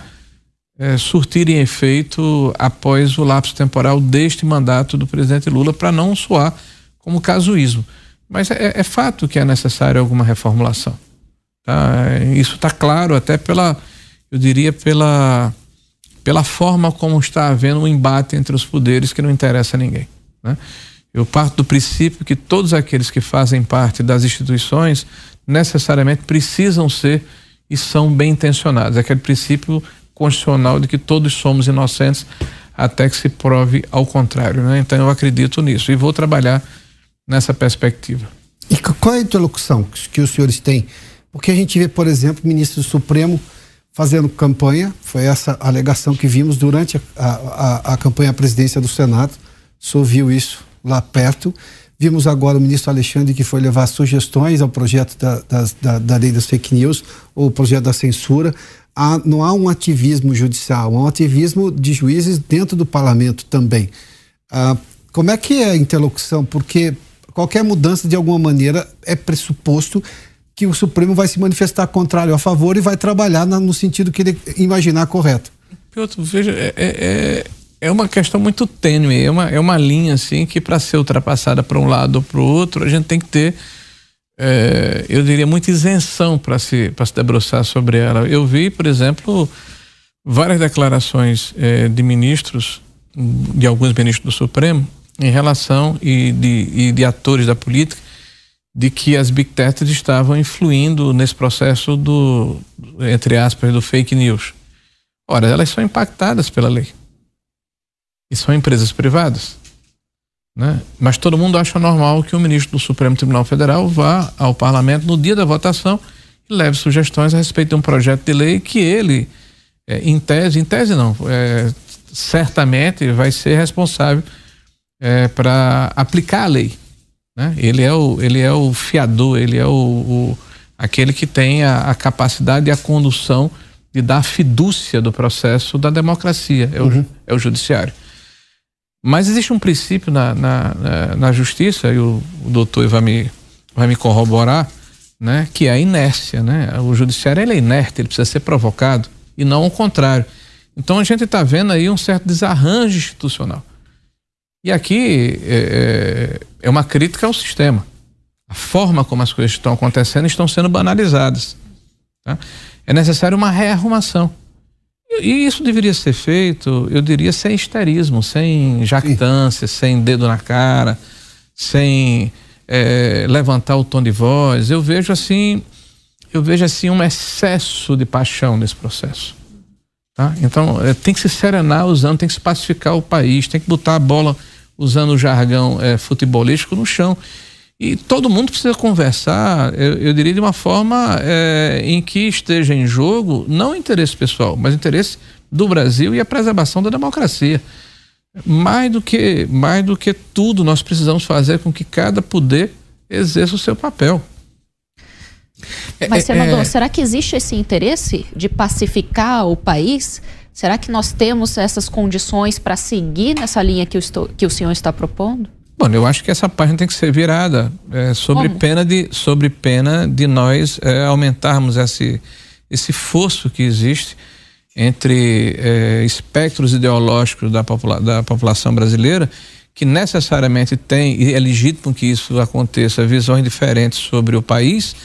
eh, surtirem efeito após o lapso temporal deste mandato do presidente Lula, para não soar como casuísmo. Mas é, é, fato que é necessário alguma reformulação. Tá? Isso está claro até pela, eu diria, pela, pela forma como está havendo um embate entre os poderes que não interessa a ninguém. Né? Eu parto do princípio que todos aqueles que fazem parte das instituições necessariamente precisam ser e são bem intencionados. Aquele princípio constitucional de que todos somos inocentes até que se prove ao contrário. Né? Então eu acredito nisso e vou trabalhar nessa perspectiva. E qual é a interlocução que os senhores têm? Porque a gente vê, por exemplo, o ministro do Supremo fazendo campanha, foi essa alegação que vimos durante a, a, a campanha à presidência do Senado. O senhor viu isso lá perto. Vimos agora o ministro Alexandre que foi levar sugestões ao projeto da, da, da, lei das fake news, ou projeto da censura. Há, não há um ativismo judicial, há um ativismo de juízes dentro do parlamento também. Ah, como é que é a interlocução? Porque qualquer mudança, de alguma maneira, é pressuposto que o Supremo vai se manifestar contrário a favor e vai trabalhar no sentido que ele imaginar correto. Piotr, veja, é, é, é uma questão muito tênue, é uma, é uma linha assim que para ser ultrapassada para um lado ou para o outro, a gente tem que ter, é, eu diria, muita isenção para se, se debruçar sobre ela. Eu vi, por exemplo, várias declarações é, de ministros, de alguns ministros do Supremo, em relação e de, e de atores da política, de que as big techs estavam influindo nesse processo do, entre aspas, do fake news. Ora, elas são impactadas pela lei e são empresas privadas. Né? Mas todo mundo acha normal que o ministro do Supremo Tribunal Federal vá ao parlamento no dia da votação e leve sugestões a respeito de um projeto de lei que ele, é, em tese, em tese não, é, certamente vai ser responsável é, para aplicar a lei. Né? Ele, é o, ele é o fiador, ele é o, o aquele que tem a, a, capacidade e a condução de dar fidúcia do processo da democracia, é o, uhum. é o judiciário. Mas existe um princípio na, na, na justiça, e o, o doutor vai me, vai me corroborar, né, que é a inércia. Né? O judiciário ele é inerte, ele precisa ser provocado, e não o contrário. Então a gente está vendo aí um certo desarranjo institucional. E aqui é, é, é uma crítica ao sistema. A forma como as coisas estão acontecendo estão sendo banalizadas. Tá? É necessário uma rearrumação. E isso deveria ser feito, eu diria, sem histerismo, sem jactância, Sim. sem dedo na cara, sem é, levantar o tom de voz. Eu vejo assim, eu vejo assim um excesso de paixão nesse processo. Tá? Então é, tem que se serenar usando, tem que se pacificar o país, tem que botar a bola usando o jargão é, futebolístico no chão. E todo mundo precisa conversar, eu, eu diria, de uma forma é, em que esteja em jogo não o interesse pessoal, mas o interesse do Brasil e a preservação da democracia. Mais do que, mais do que tudo, nós precisamos fazer com que cada poder exerça o seu papel. Mas, senador, é... será que existe esse interesse de pacificar o país? Será que nós temos essas condições para seguir nessa linha que, estou, que o senhor está propondo? Bom, eu acho que essa página tem que ser virada é, sobre, pena de, sobre pena de nós é, aumentarmos esse, esse fosso que existe entre é, espectros ideológicos da, popula da população brasileira que necessariamente tem, e é legítimo que isso aconteça, visões diferentes sobre o país,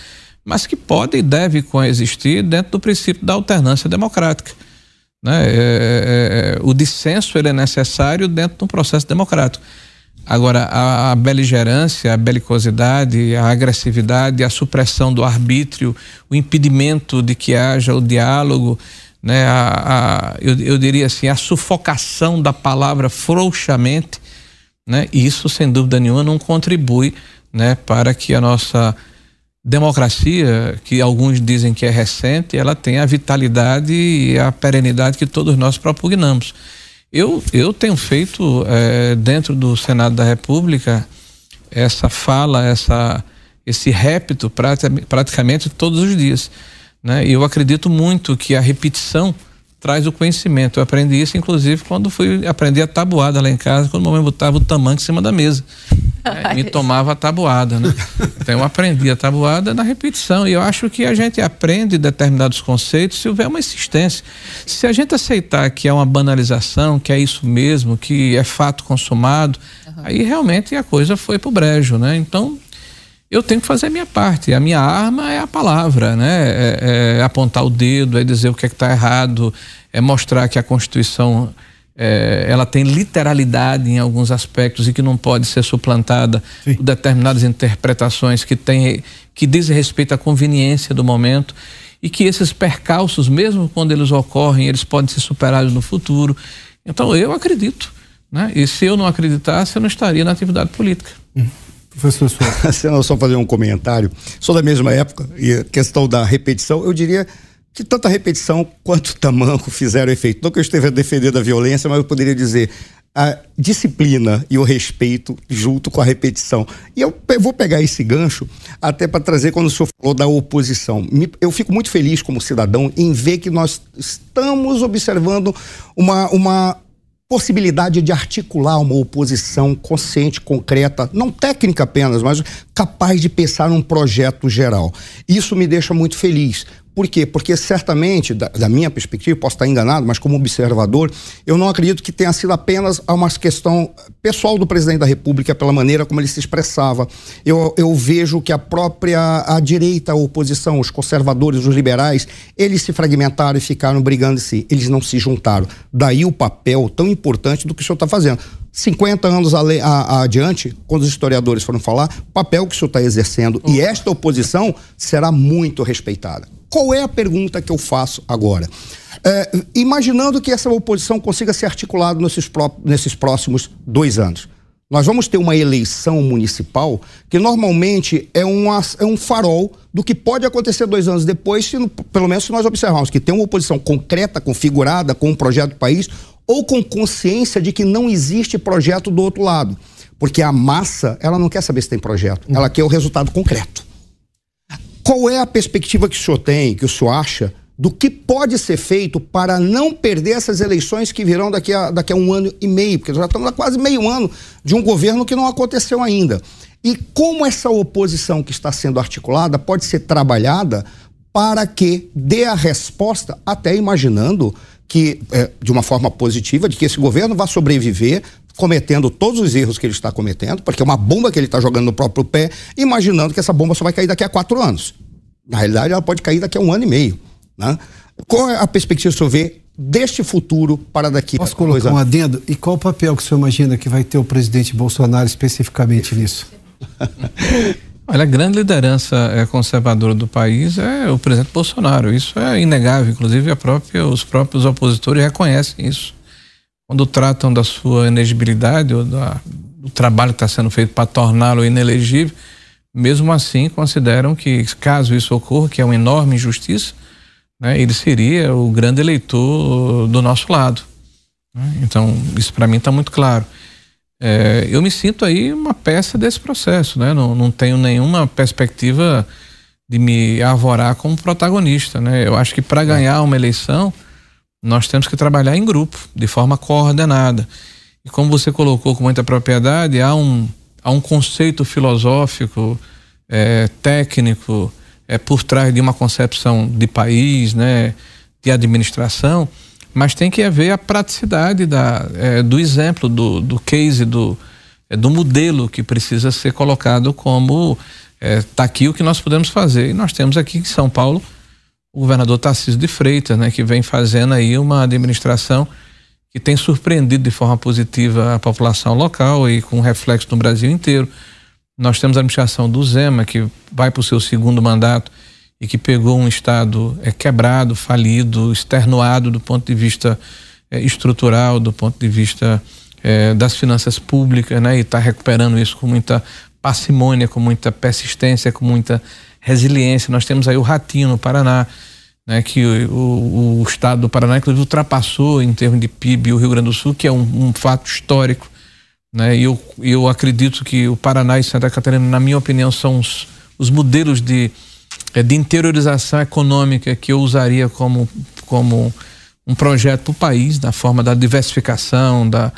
mas que podem e devem coexistir dentro do princípio da alternância democrática. Né? É, é, é, o dissenso ele é necessário dentro de um processo democrático. Agora, a, a, beligerância, a belicosidade, a agressividade, a supressão do arbítrio, o impedimento de que haja o diálogo, né? a, a eu, eu, diria assim, a sufocação da palavra frouxamente, né? isso, sem dúvida nenhuma, não contribui né? para que a nossa democracia, que alguns dizem que é recente, ela tem a vitalidade e a perenidade que todos nós propugnamos. Eu, eu tenho feito é, dentro do Senado da República essa fala, essa, esse répito praticamente todos os dias. Né? Eu acredito muito que a repetição traz o conhecimento. Eu aprendi isso, inclusive, quando fui aprender a tabuada lá em casa, quando a mamãe botava o tamanho em cima da mesa. Né? Me tomava a tabuada, né? Então eu aprendi a tabuada na repetição. E eu acho que a gente aprende determinados conceitos se houver uma insistência. Se a gente aceitar que é uma banalização, que é isso mesmo, que é fato consumado, uhum. aí realmente a coisa foi pro brejo, né? Então eu tenho que fazer a minha parte. A minha arma é a palavra, né? É, é apontar o dedo, é dizer o que é está errado, é mostrar que a Constituição é, ela tem literalidade em alguns aspectos e que não pode ser suplantada Sim. por determinadas interpretações que tem que diz respeito à conveniência do momento e que esses percalços, mesmo quando eles ocorrem, eles podem ser superados no futuro. Então eu acredito, né? E se eu não acreditasse, eu não estaria na atividade política. Hum. Professor Senão só fazer um comentário. Sou da mesma época e a questão da repetição, eu diria que tanta repetição quanto tamanco fizeram efeito. Não que eu esteja a defender da violência, mas eu poderia dizer a disciplina e o respeito junto com a repetição. E eu vou pegar esse gancho até para trazer quando o senhor falou da oposição. Eu fico muito feliz como cidadão em ver que nós estamos observando uma, uma possibilidade de articular uma oposição consciente, concreta, não técnica apenas, mas capaz de pensar num projeto geral. Isso me deixa muito feliz, por quê? Porque certamente, da, da, minha perspectiva, posso estar enganado, mas como observador, eu não acredito que tenha sido apenas uma questão pessoal do presidente da República pela maneira como ele se expressava. Eu, eu vejo que a própria a direita, a oposição, os conservadores, os liberais, eles se fragmentaram e ficaram brigando em si. Eles não se juntaram. Daí o papel tão importante do que o senhor está fazendo. 50 anos a, a, adiante, quando os historiadores foram falar, o papel que o senhor está exercendo. E esta oposição será muito respeitada. Qual é a pergunta que eu faço agora? É, imaginando que essa oposição consiga ser articulada nesses, nesses próximos dois anos. Nós vamos ter uma eleição municipal que normalmente é, é um farol do que pode acontecer dois anos depois, se, pelo menos se nós observarmos que tem uma oposição concreta, configurada, com um projeto do país, ou com consciência de que não existe projeto do outro lado. Porque a massa, ela não quer saber se tem projeto, ela quer o resultado concreto. Qual é a perspectiva que o senhor tem, que o senhor acha, do que pode ser feito para não perder essas eleições que virão daqui a, daqui a um ano e meio, porque já estamos há quase meio ano de um governo que não aconteceu ainda. E como essa oposição que está sendo articulada pode ser trabalhada para que dê a resposta, até imaginando que, é, de uma forma positiva, de que esse governo vá sobreviver cometendo todos os erros que ele está cometendo, porque é uma bomba que ele está jogando no próprio pé, imaginando que essa bomba só vai cair daqui a quatro anos. Na realidade, ela pode cair daqui a um ano e meio. Né? Qual é a perspectiva que o senhor vê deste futuro para daqui Posso colocar um adendo? E qual o papel que o senhor imagina que vai ter o presidente Bolsonaro especificamente nisso? Olha, a grande liderança é, conservadora do país é o presidente Bolsonaro. Isso é inegável. Inclusive, própria, os próprios opositores reconhecem isso quando tratam da sua elegibilidade ou da, do trabalho que está sendo feito para torná-lo inelegível, mesmo assim consideram que, caso isso ocorra, que é uma enorme injustiça, né, ele seria o grande eleitor do nosso lado. Né? Então, isso para mim está muito claro. É, eu me sinto aí uma peça desse processo, né? não, não tenho nenhuma perspectiva de me arvorar como protagonista, né? Eu acho que para ganhar uma eleição nós temos que trabalhar em grupo, de forma coordenada. E como você colocou com muita propriedade, há um, há um conceito filosófico, é, técnico, é, por trás de uma concepção de país, né, de administração, mas tem que haver a praticidade da, é, do exemplo, do, do case, do, é, do modelo que precisa ser colocado como está é, aqui o que nós podemos fazer. E nós temos aqui em São Paulo o governador Tarcísio de Freitas, né, que vem fazendo aí uma administração que tem surpreendido de forma positiva a população local e com reflexo no Brasil inteiro. Nós temos a administração do Zema, que vai para o seu segundo mandato e que pegou um Estado é, quebrado, falido, externuado do ponto de vista é, estrutural, do ponto de vista é, das finanças públicas, né? E está recuperando isso com muita parcimônia, com muita persistência, com muita resiliência. Nós temos aí o Ratinho no Paraná, né, que o, o, estado do Paraná, inclusive, ultrapassou em termos de PIB o Rio Grande do Sul, que é um, um fato histórico. Né, e eu, eu acredito que o Paraná e Santa Catarina, na minha opinião, são os, os modelos de, de interiorização econômica que eu usaria como, como um projeto para o país, na forma da diversificação, da,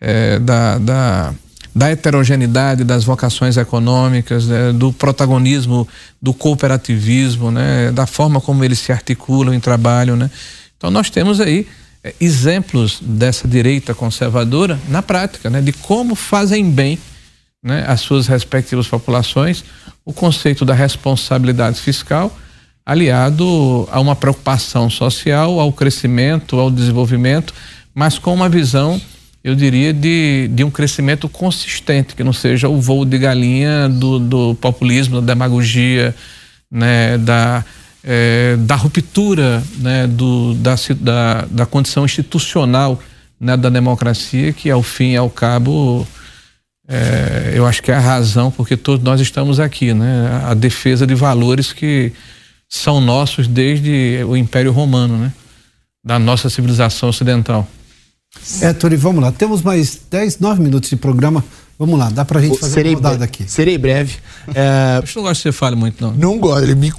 é, da, da da heterogeneidade das vocações econômicas, né, do protagonismo do cooperativismo, né, da forma como eles se articulam em trabalho. Né. Então nós temos aí é, exemplos dessa direita conservadora na prática, né, de como fazem bem né, as suas respectivas populações, o conceito da responsabilidade fiscal aliado a uma preocupação social, ao crescimento, ao desenvolvimento, mas com uma visão eu diria, de, de um crescimento consistente, que não seja o voo de galinha do, do populismo, da demagogia, né, da, é, da ruptura né, do, da, da, da condição institucional né, da democracia, que ao fim e ao cabo é, eu acho que é a razão porque todos nós estamos aqui, né? A defesa de valores que são nossos desde o Império Romano, né? Da nossa civilização ocidental. É, Tori, vamos lá. Temos mais 10, 9 minutos de programa. Vamos lá, dá pra gente fazer serei uma rodada aqui. Serei breve. É... Eu não gosto que você fale muito, não. Não gosto, ele me.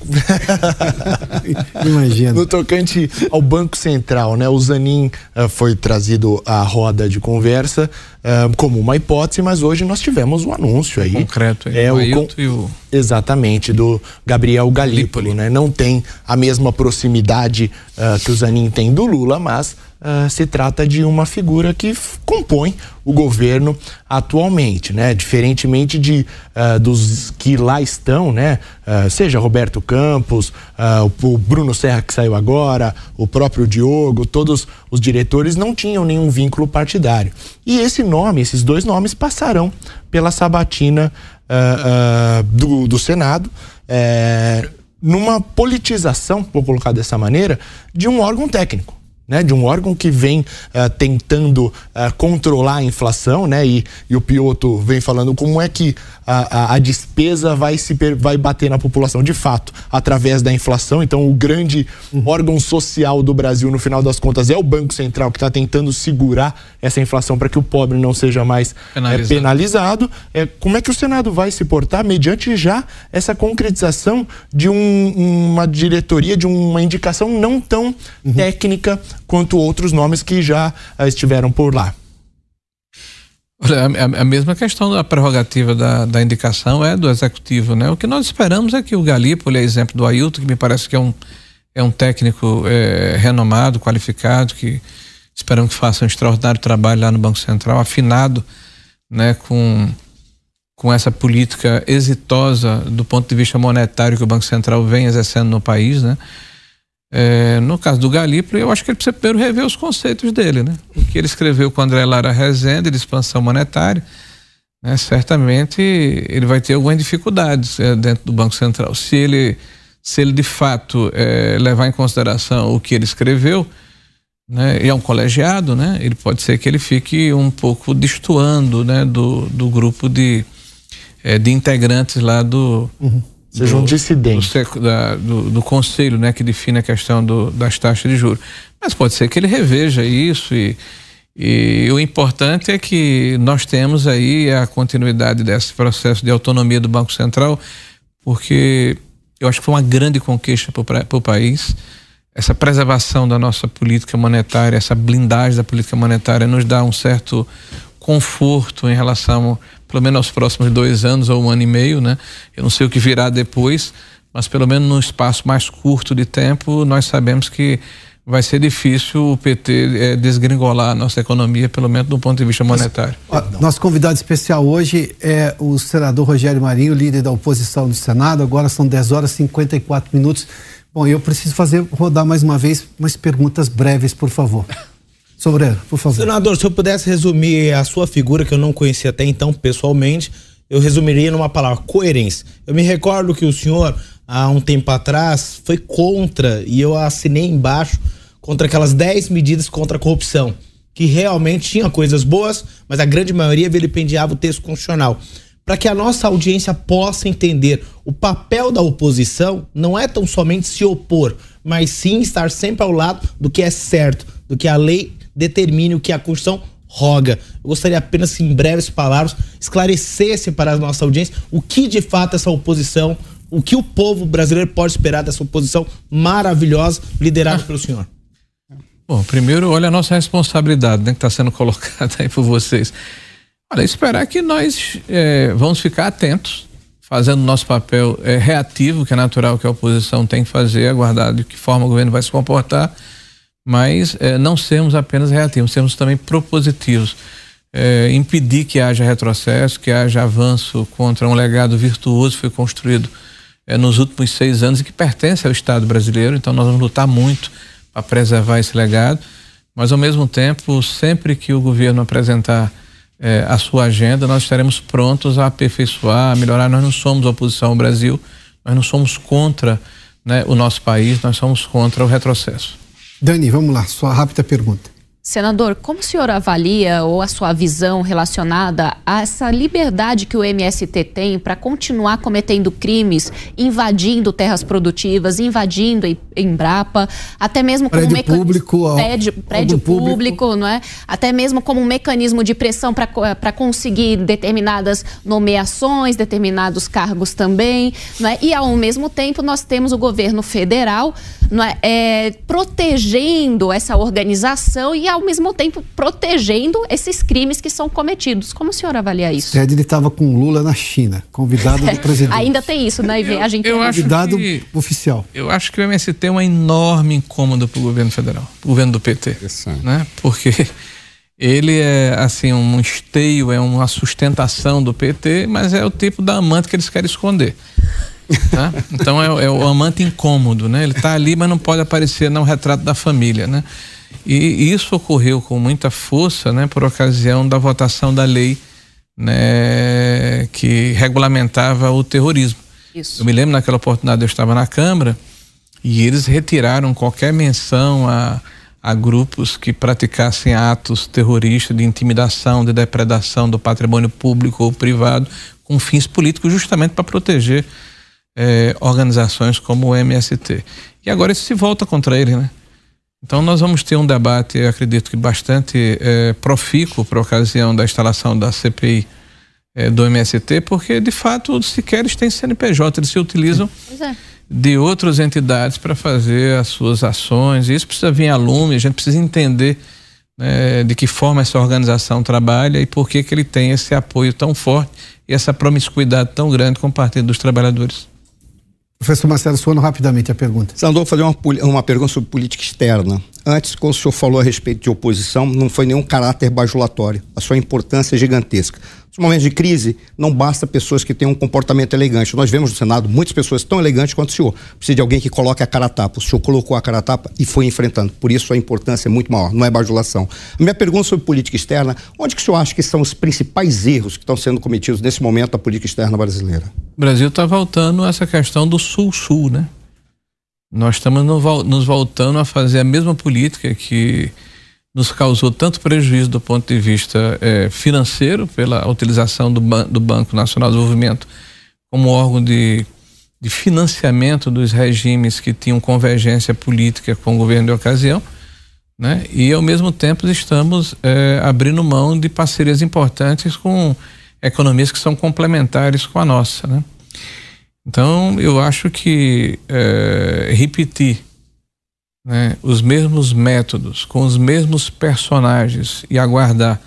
Imagina. No tocante ao Banco Central, né? O Zanin uh, foi trazido à roda de conversa uh, como uma hipótese, mas hoje nós tivemos um anúncio aí. Concreto, aí. É, o, con... e o... Exatamente, do Gabriel Galípoli, né? Não tem a mesma proximidade uh, que o Zanin tem do Lula, mas uh, se trata de uma figura que compõe o governo atualmente, né? Diferentemente de uh, dos que lá estão, né? Uh, seja Roberto Campos, o Bruno Serra que saiu agora, o próprio Diogo, todos os diretores não tinham nenhum vínculo partidário. E esse nome, esses dois nomes passarão pela sabatina do, do Senado. Eh, numa politização, vou colocar dessa maneira, de um órgão técnico né, de um órgão que vem uh, tentando uh, controlar a inflação, né, e, e, o Pioto vem falando como é que a, a, a, despesa vai se vai bater na população de fato através da inflação. Então, o grande uhum. órgão social do Brasil, no final das contas, é o Banco Central que está tentando segurar essa inflação para que o pobre não seja mais penalizado. É, penalizado. É, como é que o Senado vai se portar mediante já essa concretização de um, uma diretoria, de uma indicação não tão uhum. técnica quanto outros nomes que já uh, estiveram por lá. Olha, a, a, mesma questão da prerrogativa da, da, indicação é do executivo, né? O que nós esperamos é que o Galípoli, é exemplo do Ailton, que me parece que é um, é um técnico é, renomado, qualificado, que esperamos que faça um extraordinário trabalho lá no Banco Central, afinado, né, com com essa política exitosa do ponto de vista monetário que o Banco Central vem exercendo no país, né? É, no caso do Galípolo, eu acho que ele precisa primeiro rever os conceitos dele, né? O que ele escreveu com André Lara Rezende de expansão monetária, né? certamente ele vai ter algumas dificuldades é, dentro do Banco Central. Se ele, se ele de fato é, levar em consideração o que ele escreveu, né? E é um colegiado, né? Ele pode ser que ele fique um pouco destoando, né? Do, do grupo de, é, de integrantes lá do uhum Seja um dissidente. Do, da, do, do, conselho, né, que define a questão do, das taxas de juros. Mas pode ser que ele reveja isso e, e o importante é que nós temos aí a continuidade desse processo de autonomia do Banco Central, porque Eu acho que foi uma grande conquista para o país. Essa preservação da nossa política monetária, essa blindagem da política monetária nos dá um certo conforto em relação, pelo menos aos próximos dois anos ou um ano e meio, né? Eu não sei o que virá depois, mas pelo menos num espaço mais curto de tempo, nós sabemos que vai ser difícil o PT é, desgringolar a nossa economia, pelo menos do ponto de vista monetário. Nosso convidado especial hoje é o senador Rogério Marinho, líder da oposição do Senado. Agora são 10 horas e 54 minutos. Bom, eu preciso fazer rodar mais uma vez umas perguntas breves, por favor. Sobrano, por favor. Senador, se eu pudesse resumir a sua figura, que eu não conhecia até então pessoalmente, eu resumiria numa palavra: coerência. Eu me recordo que o senhor, há um tempo atrás, foi contra, e eu assinei embaixo, contra aquelas 10 medidas contra a corrupção, que realmente tinha coisas boas, mas a grande maioria vilipendiava o texto constitucional. Para que a nossa audiência possa entender o papel da oposição, não é tão somente se opor, mas sim estar sempre ao lado do que é certo, do que a lei determine, o que a Constituição roga. Eu gostaria apenas, em breves palavras, esclarecesse para a nossa audiência o que de fato essa oposição, o que o povo brasileiro pode esperar dessa oposição maravilhosa liderada pelo senhor. Bom, primeiro, olha a nossa responsabilidade, né, que está sendo colocada aí por vocês. Olha, esperar que nós é, vamos ficar atentos, fazendo nosso papel é, reativo, que é natural que a oposição tem que fazer, aguardar de que forma o governo vai se comportar, mas é, não sermos apenas reativos, sermos também propositivos. É, impedir que haja retrocesso, que haja avanço contra um legado virtuoso que foi construído é, nos últimos seis anos e que pertence ao Estado brasileiro. Então, nós vamos lutar muito a preservar esse legado, mas ao mesmo tempo, sempre que o governo apresentar eh, a sua agenda, nós estaremos prontos a aperfeiçoar, a melhorar. Nós não somos oposição ao Brasil, nós não somos contra né, o nosso país, nós somos contra o retrocesso. Dani, vamos lá, sua rápida pergunta. Senador, como o senhor avalia ou a sua visão relacionada a essa liberdade que o MST tem para continuar cometendo crimes, invadindo terras produtivas, invadindo Embrapa, até mesmo como prédio um público, prédio, prédio público, público, não é? Até mesmo como um mecanismo de pressão para conseguir determinadas nomeações, determinados cargos também, não é? E ao mesmo tempo nós temos o governo federal, não é, é protegendo essa organização e ao mesmo tempo protegendo esses crimes que são cometidos. Como o senhor avalia isso? Ted ele estava com Lula na China, convidado do presidente. Ainda tem isso, né? Eu, a gente eu convidado que, oficial. Eu acho que o MST é um enorme incômodo para o governo federal, o governo do PT, né? Porque ele é assim um esteio, é uma sustentação do PT, mas é o tipo da amante que eles querem esconder. Tá? Então é, é, o amante incômodo, né? Ele está ali, mas não pode aparecer no retrato da família, né? E isso ocorreu com muita força, né, por ocasião da votação da lei, né, que regulamentava o terrorismo. Isso. Eu me lembro naquela oportunidade eu estava na Câmara e eles retiraram qualquer menção a, a grupos que praticassem atos terroristas de intimidação, de depredação do patrimônio público ou privado com fins políticos, justamente para proteger eh, organizações como o MST. E agora isso se volta contra ele, né? Então nós vamos ter um debate, eu acredito que bastante é, profícuo para a ocasião da instalação da CPI é, do MST, porque de fato os Siqueires têm CNPJ, eles se utilizam é. de outras entidades para fazer as suas ações. E isso precisa vir a lume, a gente precisa entender né, de que forma essa organização trabalha e por que, que ele tem esse apoio tão forte e essa promiscuidade tão grande com o Partido dos Trabalhadores. Professor Marcelo Suano, rapidamente a pergunta. Senador, vou fazer uma, uma pergunta sobre política externa. Antes, quando o senhor falou a respeito de oposição, não foi nenhum caráter bajulatório. A sua importância é gigantesca. Nos momentos de crise, não basta pessoas que tenham um comportamento elegante. Nós vemos no Senado muitas pessoas tão elegantes quanto o senhor. Precisa de alguém que coloque a cara tapa. O senhor colocou a cara tapa e foi enfrentando. Por isso a importância é muito maior, não é bajulação. A minha pergunta sobre política externa, onde que o senhor acha que são os principais erros que estão sendo cometidos nesse momento da política externa brasileira? O Brasil está voltando a essa questão do sul-sul, né? Nós estamos nos voltando a fazer a mesma política que nos causou tanto prejuízo do ponto de vista eh, financeiro, pela utilização do, ban do, Banco Nacional de Desenvolvimento como órgão de, de, financiamento dos regimes que tinham convergência política com o governo de ocasião, né? e ao mesmo tempo estamos eh, abrindo mão de parcerias importantes com economias que são complementares com a nossa. Né? Então, eu acho que é, repetir né, os mesmos métodos, com os mesmos personagens e aguardar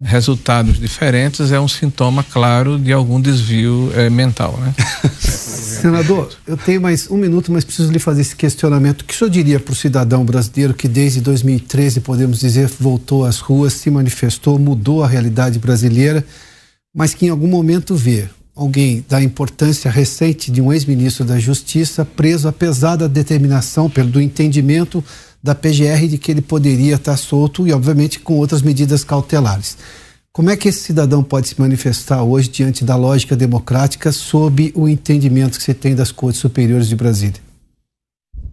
resultados diferentes é um sintoma claro de algum desvio é, mental. Né? Senador, eu tenho mais um minuto, mas preciso lhe fazer esse questionamento. O que o senhor diria para o cidadão brasileiro que desde 2013, podemos dizer, voltou às ruas, se manifestou, mudou a realidade brasileira, mas que em algum momento vê alguém da importância recente de um ex-ministro da Justiça preso, apesar da determinação, pelo do entendimento da PGR de que ele poderia estar solto e, obviamente, com outras medidas cautelares. Como é que esse cidadão pode se manifestar hoje diante da lógica democrática sob o entendimento que você tem das Cortes Superiores de Brasília?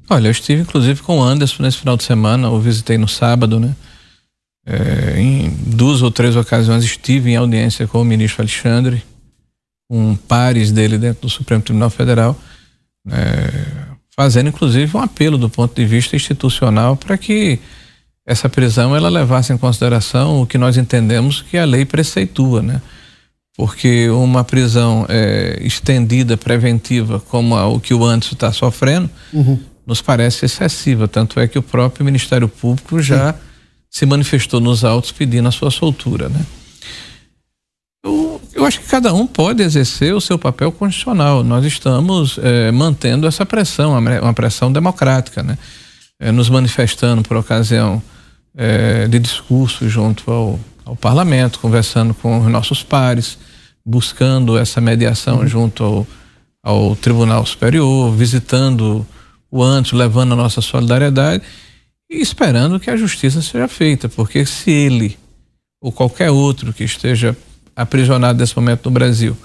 Olha, eu estive inclusive com o Anderson nesse final de semana, eu visitei no sábado, né? É, em duas ou três ocasiões estive em audiência com o ministro Alexandre, com pares dele dentro do Supremo Tribunal Federal, é, fazendo inclusive um apelo do ponto de vista institucional para que essa prisão ela levasse em consideração o que nós entendemos que a lei preceitua, né? Porque uma prisão é, estendida, preventiva, como a, o que o Anderson está sofrendo, uhum. nos parece excessiva. Tanto é que o próprio Ministério Público já Sim. se manifestou nos autos pedindo a sua soltura, né? Eu acho que cada um pode exercer o seu papel constitucional. Nós estamos é, mantendo essa pressão, uma pressão democrática, né? É, nos manifestando por ocasião é, de discurso junto ao, ao, parlamento, conversando com os nossos pares, buscando essa mediação uhum. junto ao, ao Tribunal Superior, visitando o antes, levando a nossa solidariedade e esperando que a justiça seja feita, porque se ele ou qualquer outro que esteja aprisionado nesse momento no Brasil,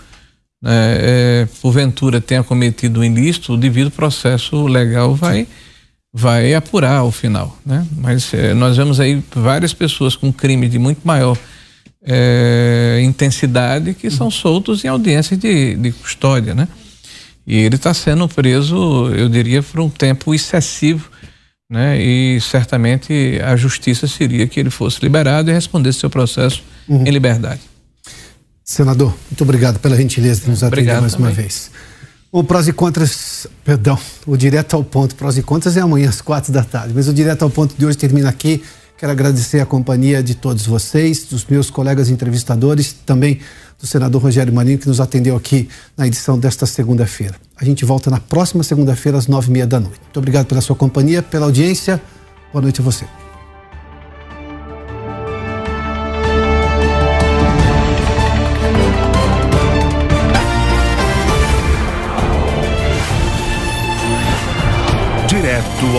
né, é, porventura tenha cometido um ilícito, o devido processo legal vai, vai apurar ao final. Né? Mas é, nós vemos aí várias pessoas com crime de muito maior é, intensidade que são soltos em audiências de, de custódia. Né? E ele está sendo preso, eu diria, por um tempo excessivo. Né? E certamente a justiça seria que ele fosse liberado e respondesse seu processo uhum. em liberdade. Senador, muito obrigado pela gentileza de nos atender mais também. uma vez. O prós e contras, perdão, o direto ao ponto, prós e contras é amanhã às quatro da tarde, mas o direto ao ponto de hoje termina aqui. Quero agradecer a companhia de todos vocês, dos meus colegas entrevistadores, também do senador Rogério Marinho, que nos atendeu aqui na edição desta segunda-feira. A gente volta na próxima segunda-feira, às nove e meia da noite. Muito obrigado pela sua companhia, pela audiência. Boa noite a você.